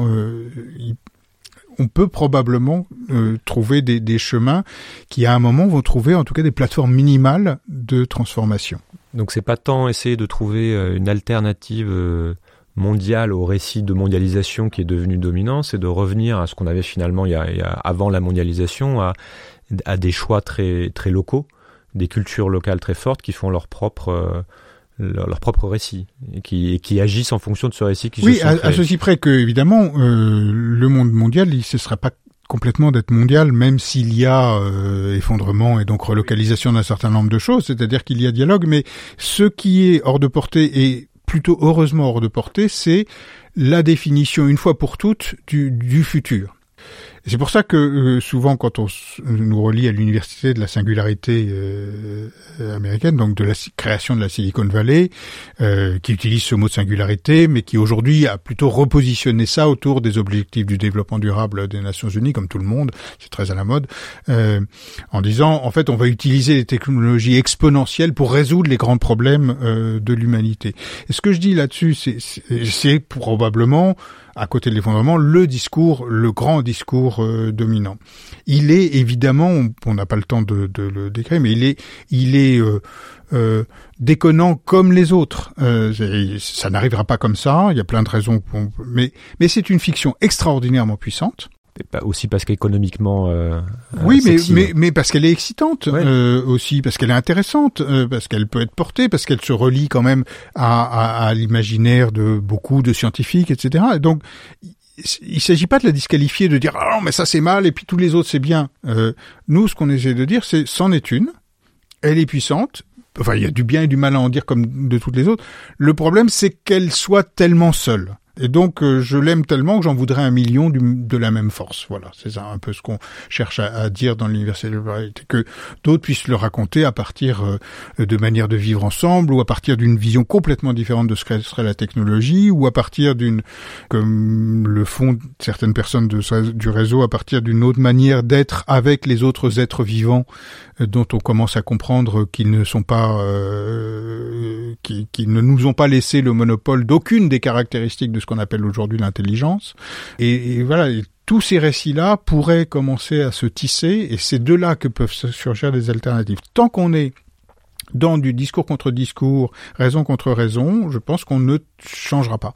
A: on peut probablement trouver des, des, chemins qui à un moment vont trouver en tout cas des plateformes minimales de transformation.
B: Donc c'est pas tant essayer de trouver une alternative mondiale au récit de mondialisation qui est devenu dominant, c'est de revenir à ce qu'on avait finalement il y, a, avant la mondialisation, à, à, des choix très, très locaux, des cultures locales très fortes qui font leur propre... Euh, leur, propre récit et qui, qui agissent en fonction de ce récit qui
A: oui,
B: se sont
A: à, à, ceci près que évidemment euh, le monde mondial il ne sera pas complètement d'être mondial, même s'il y a euh, effondrement et donc relocalisation d'un certain nombre de choses, c'est-à-dire qu'il y a dialogue, mais ce qui est hors de portée et plutôt heureusement hors de portée, c'est la définition une fois pour toutes du, du futur. C'est pour ça que euh, souvent, quand on nous relie à l'université de la singularité euh, américaine, donc de la création de la Silicon Valley, euh, qui utilise ce mot de singularité, mais qui aujourd'hui a plutôt repositionné ça autour des objectifs du développement durable des Nations Unies, comme tout le monde, c'est très à la mode, en disant, en fait, on va utiliser les technologies exponentielles pour résoudre les grands problèmes de l'humanité. Et ce que je dis là-dessus, c'est probablement à côté de l'effondrement, le discours, le grand discours euh, dominant. Il est évidemment, on n'a pas le temps de, le décrire, mais il est, il euh, euh, déconnant comme les autres. ça n'arrivera pas comme ça. Il y a plein de raisons, mais mais c'est une fiction extraordinairement puissante
B: aussi parce qu'économiquement. Euh,
A: oui, mais, mais, mais parce qu'elle est excitante euh, aussi, parce qu'elle est intéressante, euh, parce qu'elle peut être portée, parce qu'elle se relie quand même à, à, à l'imaginaire de beaucoup de scientifiques, etc. donc il s'agit pas de la disqualifier, de dire ah non mais ça c'est mal et puis tous les autres c'est bien. Euh, nous, ce qu'on essaie de dire, c'est c'en est une, elle est puissante. Enfin, il y a du bien et du mal à en dire comme de toutes les autres. Le problème, c'est qu'elle soit tellement seule. Et donc, euh, je l'aime tellement que j'en voudrais un million de la même force. Voilà, c'est ça un peu ce qu'on cherche à, dire dans l'université de variété, que d'autres puissent le raconter à partir euh, de manière de vivre ensemble, ou à partir d'une vision complètement différente de ce que serait la technologie, ou à partir d'une, comme le font certaines personnes de, du réseau, à partir d'une autre manière d'être avec les autres êtres vivants euh, dont on commence à comprendre qu'ils ne sont pas, euh, qui, qui, ne nous ont pas laissé le monopole d'aucune des caractéristiques de ce qu'on appelle aujourd'hui l'intelligence. Et, voilà, tous ces récits-là pourraient commencer à se tisser, et c'est de là que peuvent surgir des alternatives. Tant qu'on est dans du discours contre discours, raison contre raison, je pense qu'on ne changera pas.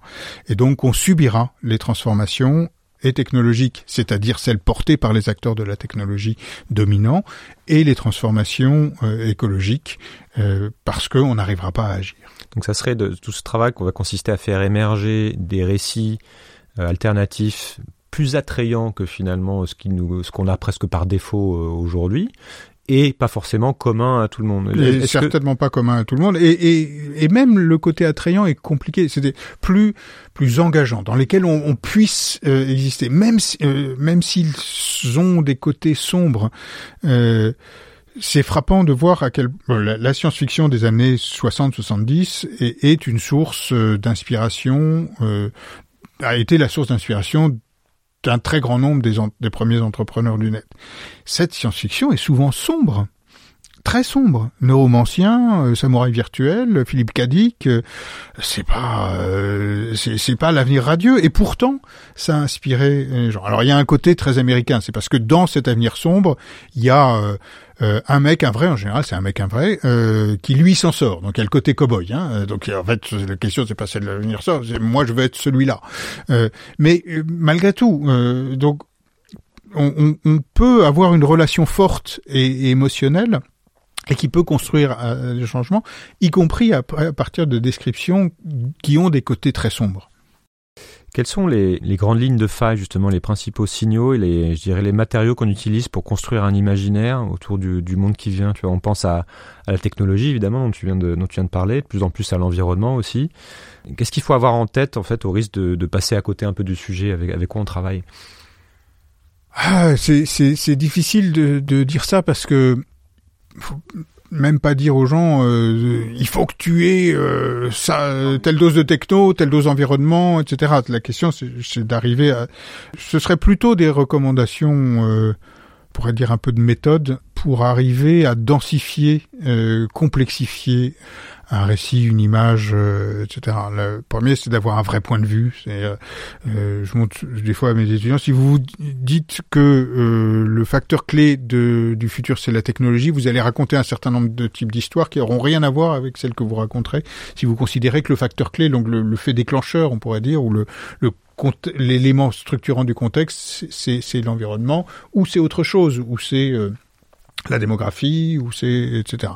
A: Et donc on subira les transformations et technologiques, c'est-à-dire celles portées par les acteurs de la technologie dominants, et les transformations euh, écologiques, euh, parce qu'on n'arrivera pas à agir.
B: Donc ça serait de tout ce travail qu'on va consister à faire émerger des récits euh, alternatifs plus attrayants que finalement ce qu'on a presque par défaut aujourd'hui et pas forcément commun à tout le monde.
A: Et certainement pas commun à tout le monde. Et, et, et même le côté attrayant est compliqué. C'est plus plus engageant, dans lesquels on, on puisse euh, exister, même si, euh, même s'ils ont des côtés sombres. Euh, c'est frappant de voir à quel la, science-fiction des années 60-70 est, est, une source d'inspiration, a été la source d'inspiration d'un très grand nombre des, premiers entrepreneurs du net. Cette science-fiction est souvent sombre, très sombre. Neuromancien, euh, samouraï virtuel, Philippe Cadic, euh, c'est pas, euh, c'est pas l'avenir radieux. Et pourtant, ça a inspiré les. Alors il y a un côté très américain, c'est parce que dans cet avenir sombre, il y a euh, un mec, un vrai en général, c'est un mec un vrai euh, qui lui s'en sort. Donc il y a le côté cowboy. Hein, euh, donc en fait, la question c'est pas celle de l'avenir sort, c'est moi je veux être celui-là. mais malgré tout, donc on, peut avoir une relation forte et, émotionnelle et qui peut construire des changements, y compris à partir de descriptions qui ont des côtés très sombres.
B: Quelles sont les, grandes lignes de faille, justement, les principaux signaux et les, je dirais, les matériaux qu'on utilise pour construire un imaginaire autour du, monde qui vient? Tu vois, on pense à, la technologie, évidemment, dont tu viens de, parler, de plus en plus à l'environnement aussi. Qu'est-ce qu'il faut avoir en tête, en fait, au risque de, passer à côté un peu du sujet avec, quoi on travaille?
A: Ah, c'est difficile de, dire ça parce que même pas dire aux gens euh, il faut que tu aies euh, ça, telle dose de techno, telle dose d'environnement, etc. La question c'est d'arriver à... Ce serait plutôt des recommandations, euh, on pourrait dire un peu de méthode, pour arriver à densifier, euh, complexifier un récit, une image, euh, etc. Le premier, c'est d'avoir un vrai point de vue. Euh, euh, je montre des fois à mes étudiants, si vous dites que euh, le facteur clé de, du futur, c'est la technologie, vous allez raconter un certain nombre de types d'histoires qui auront rien à voir avec celles que vous raconterez. Si vous considérez que le facteur clé, donc le, le fait déclencheur, on pourrait dire, ou le, le l'élément structurant du contexte, c'est l'environnement, ou c'est autre chose, ou c'est la démographie ou c'est etc.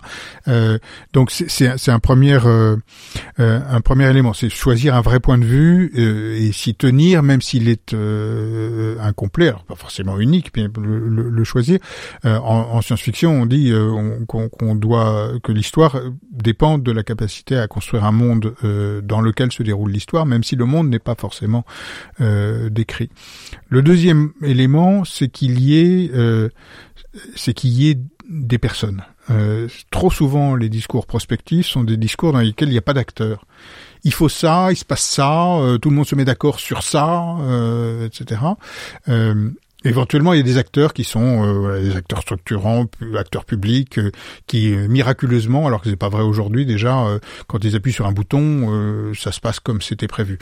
A: Euh, donc c'est un premier euh, euh, un premier élément, c'est choisir un vrai point de vue euh, et s'y tenir même s'il est euh, incomplet, alors pas forcément unique, mais le, le, le choisir. en, en science-fiction, on dit qu'on doit que l'histoire dépend de la capacité à construire un monde dans lequel se déroule l'histoire, même si le monde n'est pas forcément décrit. Le deuxième élément, c'est qu'il y ait c'est qu'il y ait des personnes. Euh, trop souvent, les discours prospectifs sont des discours dans lesquels il n'y a pas d'acteurs. Il faut ça, il se passe ça, euh, tout le monde se met d'accord sur ça, euh, etc. Éventuellement, il y a des acteurs qui sont euh, des acteurs structurants, acteurs publics, euh, qui euh, miraculeusement, alors que c'est pas vrai aujourd'hui déjà, euh, quand ils appuient sur un bouton, ça se passe comme c'était prévu.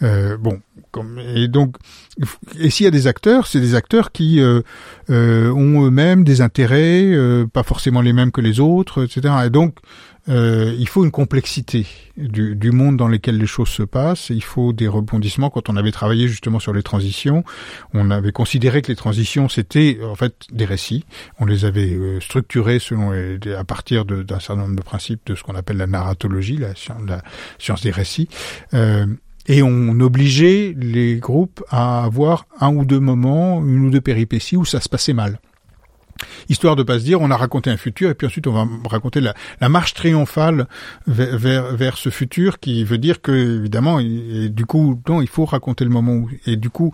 A: bon, comme, et donc, et s'il y a des acteurs, c'est des acteurs qui ont eux-mêmes des intérêts, pas forcément les mêmes que les autres, etc. Et donc, euh, il faut une complexité du, du, monde dans lequel les choses se passent. Il faut des rebondissements. Quand on avait travaillé justement sur les transitions, on avait considéré que les transitions c'était en fait des récits. On les avait euh, structurés selon à partir d'un certain nombre de principes de ce qu'on appelle la narratologie, la, la science des récits. Euh, et on obligeait les groupes à avoir un ou deux moments, une ou deux péripéties où ça se passait mal histoire de pas se dire on a raconté un futur et puis ensuite on va raconter la, marche triomphale vers, vers, ce futur qui veut dire que évidemment et, du coup non il faut raconter le moment où et du coup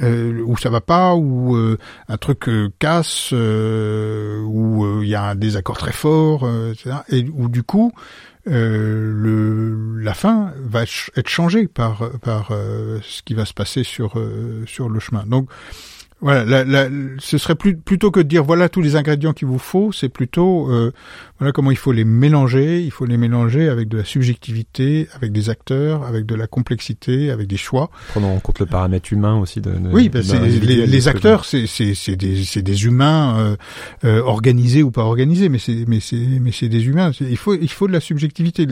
A: euh, où ça va pas où euh, un truc euh, casse où il y a un désaccord très fort etc. et où du coup la fin va être changée par, par ce qui va se passer sur, sur le chemin. Donc, voilà, la, ce serait plus, plutôt que de dire voilà tous les ingrédients qu'il vous faut, c'est plutôt euh, voilà comment il faut les mélanger. Il faut les mélanger avec de la subjectivité, avec des acteurs, avec de la complexité, avec des choix.
B: Prenons en compte le paramètre humain aussi. De,
A: oui, bah, les, les acteurs, c'est des, des humains euh, euh, organisés ou pas organisés, mais c'est mais c'est mais c'est des humains. Il faut il faut de la subjectivité.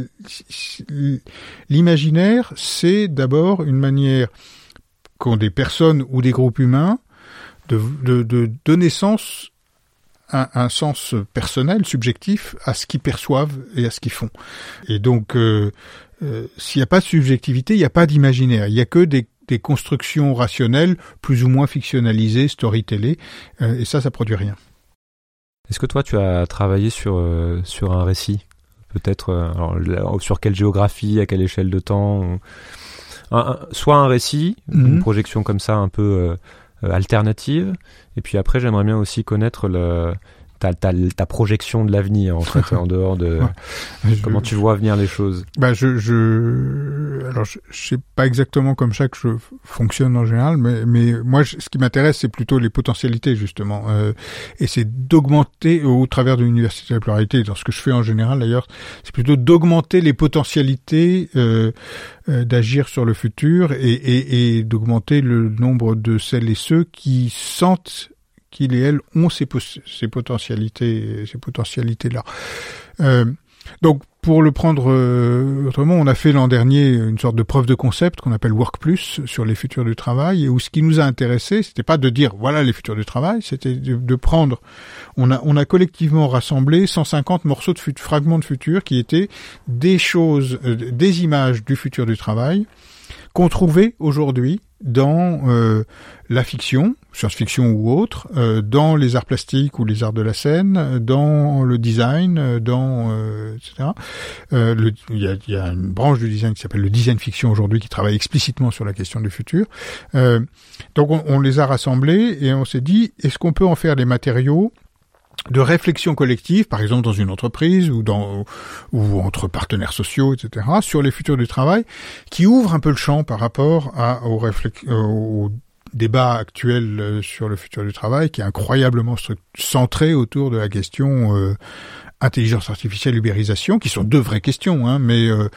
A: L'imaginaire, c'est d'abord une manière qu'ont des personnes ou des groupes humains de, de, de donner sens un, un, sens personnel, subjectif, à ce qu'ils perçoivent et à ce qu'ils font. Et donc, euh, euh, s'il n'y a pas de subjectivité, il n'y a pas d'imaginaire. Il n'y a que des, des, constructions rationnelles, plus ou moins fictionnalisées, storytellées, euh, et ça, ça produit rien.
B: Est-ce que toi, tu as travaillé sur, euh, sur un récit? Peut-être alors, sur quelle géographie, à quelle échelle de temps un, Soit un récit, -hmm. une projection comme ça, un peu euh, alternative. Et puis après, j'aimerais bien aussi connaître le, ta, ta, ta projection de l'avenir en fait en dehors de ouais. comment je, tu vois venir les choses
A: bah je je alors je, je sais pas exactement comme ça que je fonctionne en général mais mais moi ce qui m'intéresse c'est plutôt les potentialités justement euh, et c'est d'augmenter au travers de l'université de la pluralité dans ce que je fais en général d'ailleurs c'est plutôt d'augmenter les potentialités euh, euh, d'agir sur le futur et, et, et d'augmenter le nombre de celles et ceux qui sentent qu'ils et elles ont ces, ces potentialités, ces potentialités-là. Euh, donc, pour le prendre euh, autrement, on a fait l'an dernier une sorte de preuve de concept qu'on appelle Work Plus sur les futurs du travail, et où ce qui nous a intéressé, c'était pas de dire voilà les futurs du travail, c'était de, prendre, on a, on a collectivement rassemblé 150 morceaux de fragments de futur qui étaient des choses, euh, des images du futur du travail, qu'on trouvait aujourd'hui dans euh, la fiction, science-fiction ou autre, euh, dans les arts plastiques ou les arts de la scène, dans le design, dans etc. Il y, a, y, a, une branche du design qui s'appelle le design fiction aujourd'hui qui travaille explicitement sur la question du futur. donc on, on les a rassemblés et on s'est dit est-ce qu'on peut en faire des matériaux de réflexion collective, par exemple dans une entreprise ou dans ou entre partenaires sociaux, etc., sur les futurs du travail, qui ouvre un peu le champ par rapport au, au débat actuel euh, sur le futur du travail, qui est incroyablement centré autour de la question euh, intelligence artificielle, ubérisation, qui sont deux vraies questions, hein, mais euh,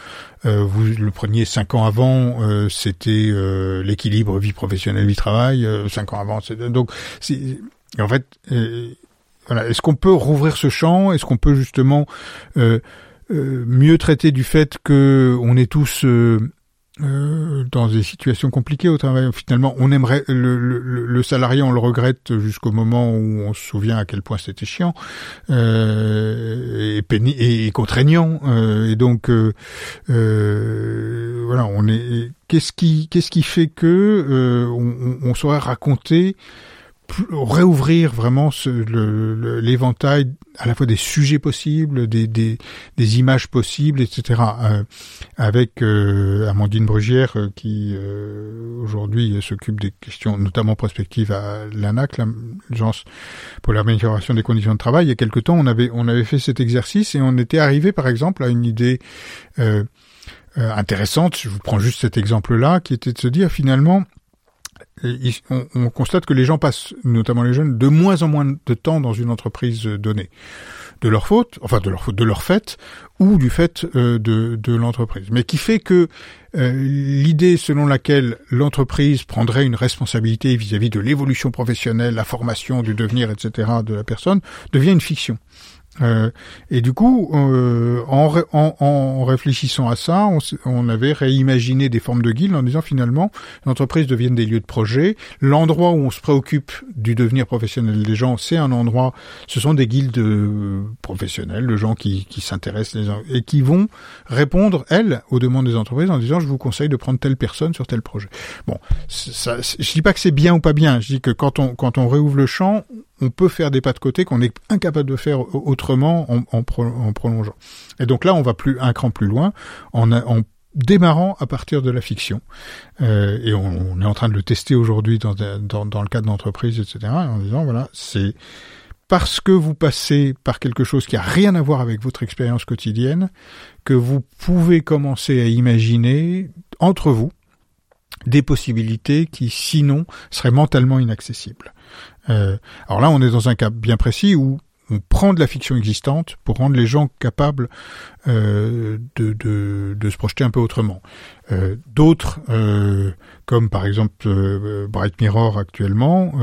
A: vous le preniez cinq ans avant, c'était l'équilibre vie professionnelle vie travail, cinq ans avant, donc en fait est-ce qu'on peut rouvrir ce champ? Est-ce qu'on peut justement euh, euh, mieux traiter du fait que on est tous euh, dans des situations compliquées au travail? Finalement, on aimerait le, le, salarié, on le regrette jusqu'au moment où on se souvient à quel point c'était chiant et, et, contraignant. et donc, voilà, on est. Qu'est-ce qui, qu'est-ce qui fait que on, on, saurait raconter réouvrir vraiment l'éventail à la fois des sujets possibles, des, des, des images possibles, etc. Euh, avec euh, Amandine Brugière euh, qui aujourd'hui s'occupe des questions notamment prospectives à l'ANAC, l'Agence pour l'amélioration des conditions de travail. Il y a quelque temps, on avait on avait fait cet exercice et on était arrivé par exemple à une idée intéressante. Je vous prends juste cet exemple-là, qui était de se dire finalement on, constate que les gens passent, notamment les jeunes, de moins en moins de temps dans une entreprise donnée. De leur faute, enfin de leur faute, de leur fait, ou du fait euh, de, de l'entreprise. Mais qui fait que euh, l'idée selon laquelle l'entreprise prendrait une responsabilité vis-à-vis -vis de l'évolution professionnelle, la formation, du devenir, etc. de la personne, devient une fiction. Euh, et du coup, euh, en, réfléchissant à ça, on, avait réimaginé des formes de guildes en disant finalement, l'entreprise devienne des lieux de projet. L'endroit où on se préoccupe du devenir professionnel des gens, c'est un endroit, ce sont des guildes euh, professionnelles, de gens qui, qui s'intéressent et qui vont répondre, elles, aux demandes des entreprises en disant, je vous conseille de prendre telle personne sur tel projet. Bon, ça, je dis pas que c'est bien ou pas bien, je dis que quand on, quand on réouvre le champ, on peut faire des pas de côté qu'on est incapable de faire autrement en, prolongeant. Et donc là, on va plus un cran plus loin en, démarrant à partir de la fiction. Euh, et on, est en train de le tester aujourd'hui dans, dans, le cadre d'entreprise, etc. En disant, voilà, c'est parce que vous passez par quelque chose qui a rien à voir avec votre expérience quotidienne que vous pouvez commencer à imaginer entre vous des possibilités qui sinon seraient mentalement inaccessibles. Euh, alors là, on est dans un cas bien précis où on prend de la fiction existante pour rendre les gens capables euh, de, se projeter un peu autrement. Euh, D'autres, euh, comme par exemple Bright Mirror actuellement,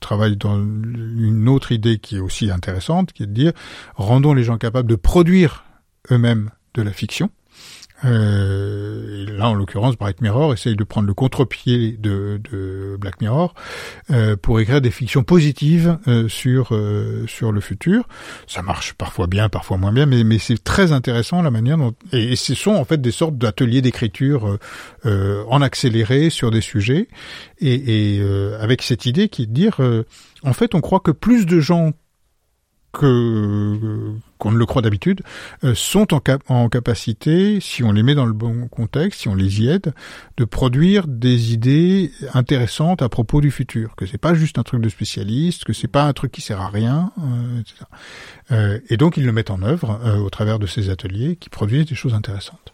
A: travaillent dans une autre idée qui est aussi intéressante, qui est de dire rendons les gens capables de produire eux-mêmes de la fiction. Euh, là, en l'occurrence, Bright Mirror essaye de prendre le contre-pied de, Black Mirror euh, pour écrire des fictions positives euh, sur euh, sur le futur. Ça marche parfois bien, parfois moins bien, mais, mais c'est très intéressant la manière dont et, ce sont en fait des sortes d'ateliers d'écriture euh, en accéléré sur des sujets et, et avec cette idée qui est de dire en fait, on croit que plus de gens que qu'on ne le croit d'habitude, euh, sont en, en, capacité, si on les met dans le bon contexte, si on les y aide, de produire des idées intéressantes à propos du futur. Que c'est pas juste un truc de spécialiste, que c'est pas un truc qui sert à rien, euh, etc. Euh, et donc ils le mettent en œuvre au travers de ces ateliers qui produisent des choses intéressantes.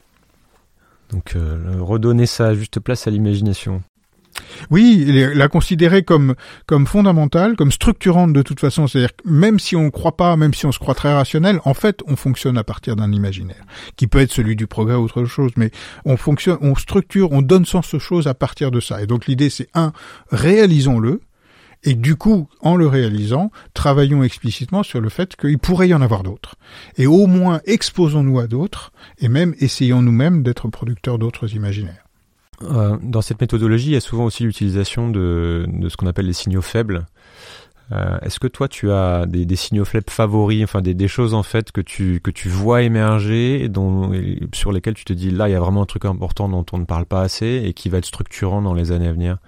B: Donc redonner sa juste place à l'imagination.
A: Oui, la considérer comme comme fondamentale, comme structurante de toute façon. C'est-à-dire même si on ne croit pas, même si on se croit très rationnel, en fait, on fonctionne à partir d'un imaginaire, qui peut être celui du progrès ou autre chose, mais on fonctionne, on structure, on donne sens aux choses à partir de ça. Et donc l'idée, c'est un, réalisons-le, et du coup, en le réalisant, travaillons explicitement sur le fait qu'il pourrait y en avoir d'autres. Et au moins exposons-nous à d'autres, et même essayons nous-mêmes d'être producteurs d'autres imaginaires.
B: Euh, dans cette méthodologie, il y a souvent aussi l'utilisation de, de, ce qu'on appelle les signaux faibles. Euh, Est-ce que toi tu as des, des signaux faibles favoris, enfin des, des, choses en fait que tu que tu vois émerger dont sur lesquelles tu te dis là il y a vraiment un truc important dont on ne parle pas assez et qui va être structurant dans les années à venir?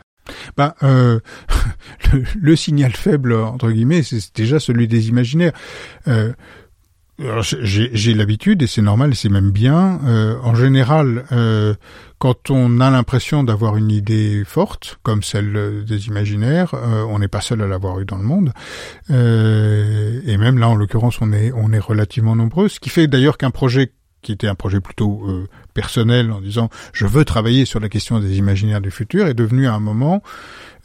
A: Bah, euh, le, le, signal faible entre guillemets, c'est déjà celui des imaginaires. Euh, j'ai l'habitude, et c'est normal, c'est même bien, euh, en général, euh, quand on a l'impression d'avoir une idée forte, comme celle des imaginaires, euh, on n'est pas seul à l'avoir eu dans le monde, euh, et même là, en l'occurrence, on est, on est relativement nombreux, ce qui fait d'ailleurs qu'un projet qui était un projet plutôt euh, personnel en disant je veux travailler sur la question des imaginaires du futur est devenu à un moment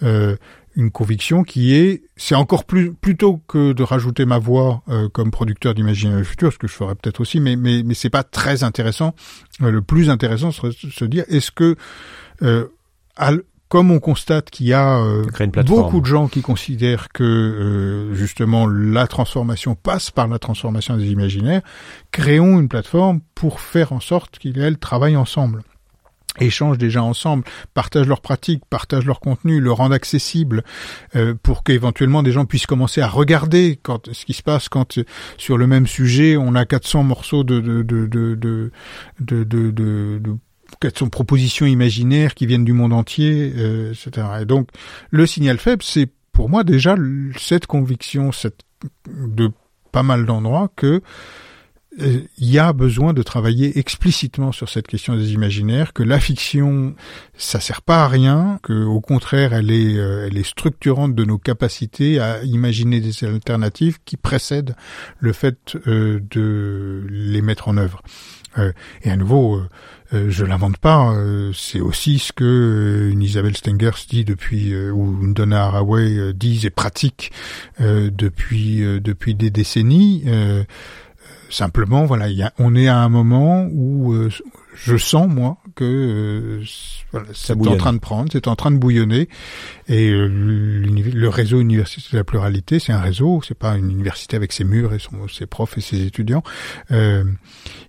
A: euh, une conviction qui est, c'est encore plus plutôt que de rajouter ma voix euh, comme producteur d'imaginaire du futur, ce que je ferais peut-être aussi, mais mais mais c'est pas très intéressant. Euh, le plus intéressant serait de se dire est-ce que euh, comme on constate qu'il y a euh, beaucoup de gens qui considèrent que euh, justement la transformation passe par la transformation des imaginaires, créons une plateforme pour faire en sorte qu'ils elles travaillent ensemble échangent déjà ensemble, partagent leurs pratiques, partagent leur contenu, le rendent accessible euh, pour qu'éventuellement des gens puissent commencer à regarder quand ce qui se passe quand sur le même sujet on a 400 morceaux de de de de de, de, de, de, de 400 propositions imaginaires qui viennent du monde entier, euh, etc. Et donc le signal faible, c'est pour moi déjà cette conviction, cette de pas mal d'endroits que il y a besoin de travailler explicitement sur cette question des imaginaires, que la fiction, ça sert pas à rien, que au contraire, elle est, euh, elle est structurante de nos capacités à imaginer des alternatives qui précèdent le fait euh, de les mettre en œuvre. Euh, et à nouveau, euh, je l'invente pas. c'est aussi ce que une Isabelle Stengers dit depuis, ou une Donna Haraway disent et pratique depuis depuis des décennies. Simplement, voilà, y a, on est à un moment où euh, je sens moi que euh, voilà, c'est en train de prendre, c'est en train de bouillonner, et euh, le réseau Université de la pluralité, c'est un réseau, c'est pas une université avec ses murs et son, ses profs et ses étudiants. Euh,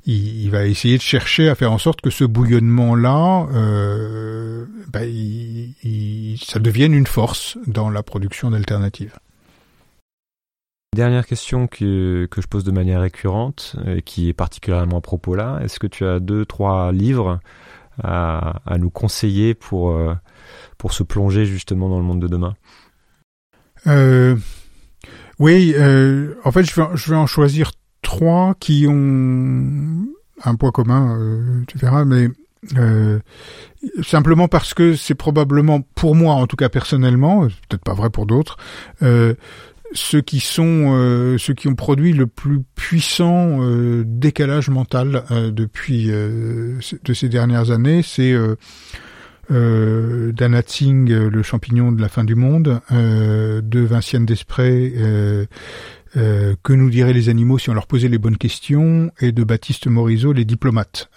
A: il, il, va essayer de chercher à faire en sorte que ce bouillonnement-là, bah, il, il, ça devienne une force dans la production d'alternatives.
B: Dernière question que, que je pose de manière récurrente, et qui est particulièrement à propos là, est-ce que tu as deux, trois livres à, à nous conseiller pour, euh, pour se plonger justement dans le monde de demain?
A: Euh, Oui, euh, en fait je vais, je vais en choisir trois qui ont un point commun, euh, tu verras, mais euh, simplement parce que c'est probablement pour moi, en tout cas personnellement, peut-être pas vrai pour d'autres, euh, ceux qui sont euh, ceux qui ont produit le plus puissant euh, décalage mental euh, depuis euh, de ces dernières années, c'est euh, euh, d'Anatsing, le champignon de la fin du monde, de Vinciane Desprez, que nous diraient les animaux si on leur posait les bonnes questions, et de Baptiste Morisot, Les diplomates,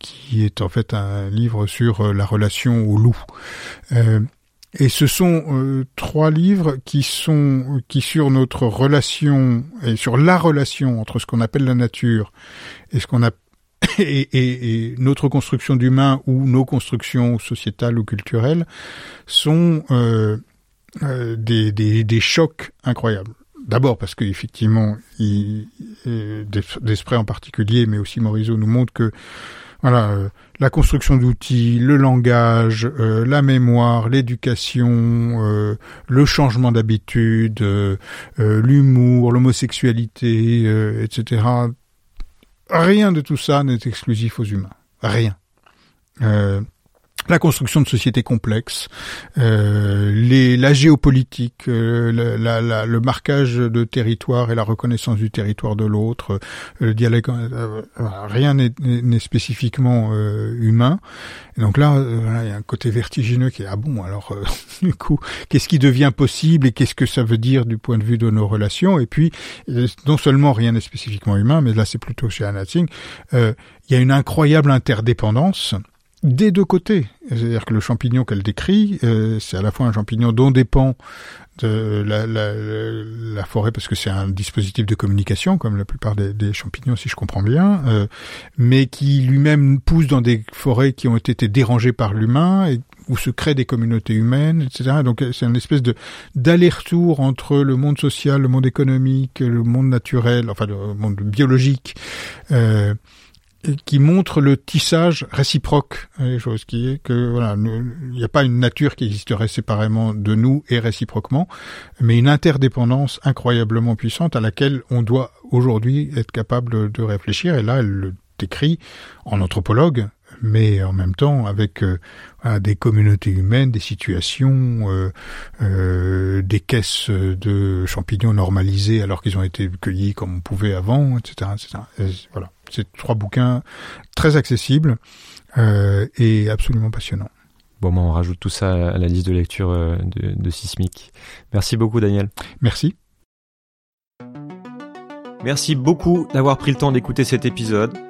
A: qui est en fait un livre sur la relation au loup. Et ce sont euh, trois livres qui sont qui sur notre relation et sur la relation entre ce qu'on appelle la nature et ce qu'on a et, et, et, notre construction d'humain ou nos constructions sociétales ou culturelles sont euh, euh, des, des, des, chocs incroyables. D'abord parce qu'effectivement, Desprez en particulier, mais aussi Morisot nous montre que voilà, euh, la construction d'outils, le langage, euh, la mémoire, l'éducation, euh, le changement d'habitude, l'humour, l'homosexualité, etc. Rien de tout ça n'est exclusif aux humains. Rien la construction de sociétés complexes, euh, les, la géopolitique, euh, la, la, le marquage de territoire et la reconnaissance du territoire de l'autre, euh, le dialogue, euh, rien n'est spécifiquement euh, humain. Donc là, il y a un côté vertigineux qui est ah bon alors du coup qu'est-ce qui devient possible et qu'est-ce que ça veut dire du point de vue de nos relations? Et puis non seulement rien n'est spécifiquement humain, mais là c'est plutôt chez Anna il y a une incroyable interdépendance des deux côtés. C'est-à-dire que le champignon qu'elle décrit, euh, c'est à la fois un champignon dont dépend de la, la, la forêt, parce que c'est un dispositif de communication, comme la plupart des, des champignons, si je comprends bien, euh, mais qui lui-même pousse dans des forêts qui ont été dérangées par l'humain et où se créent des communautés humaines, etc. Donc c'est une espèce de d'aller-retour entre le monde social, le monde économique, le monde naturel, enfin le monde biologique. Euh, qui montre le tissage réciproque des choses, qui est que voilà, il n'y a pas une nature qui existerait séparément de nous et réciproquement, mais une interdépendance incroyablement puissante à laquelle on doit aujourd'hui être capable de réfléchir. Et là, elle le décrit en anthropologue, mais en même temps avec euh, des communautés humaines, des situations, euh, euh, des caisses de champignons normalisés alors qu'ils ont été cueillis comme on pouvait avant, etc. etc. voilà, c'est trois bouquins très accessibles et absolument passionnants.
B: Bon, ben, on rajoute tout ça à la liste de lecture de, de Sismic. Merci beaucoup, Daniel.
A: Merci.
B: Merci beaucoup d'avoir pris le temps d'écouter cet épisode.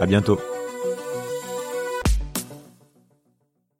B: À bientôt.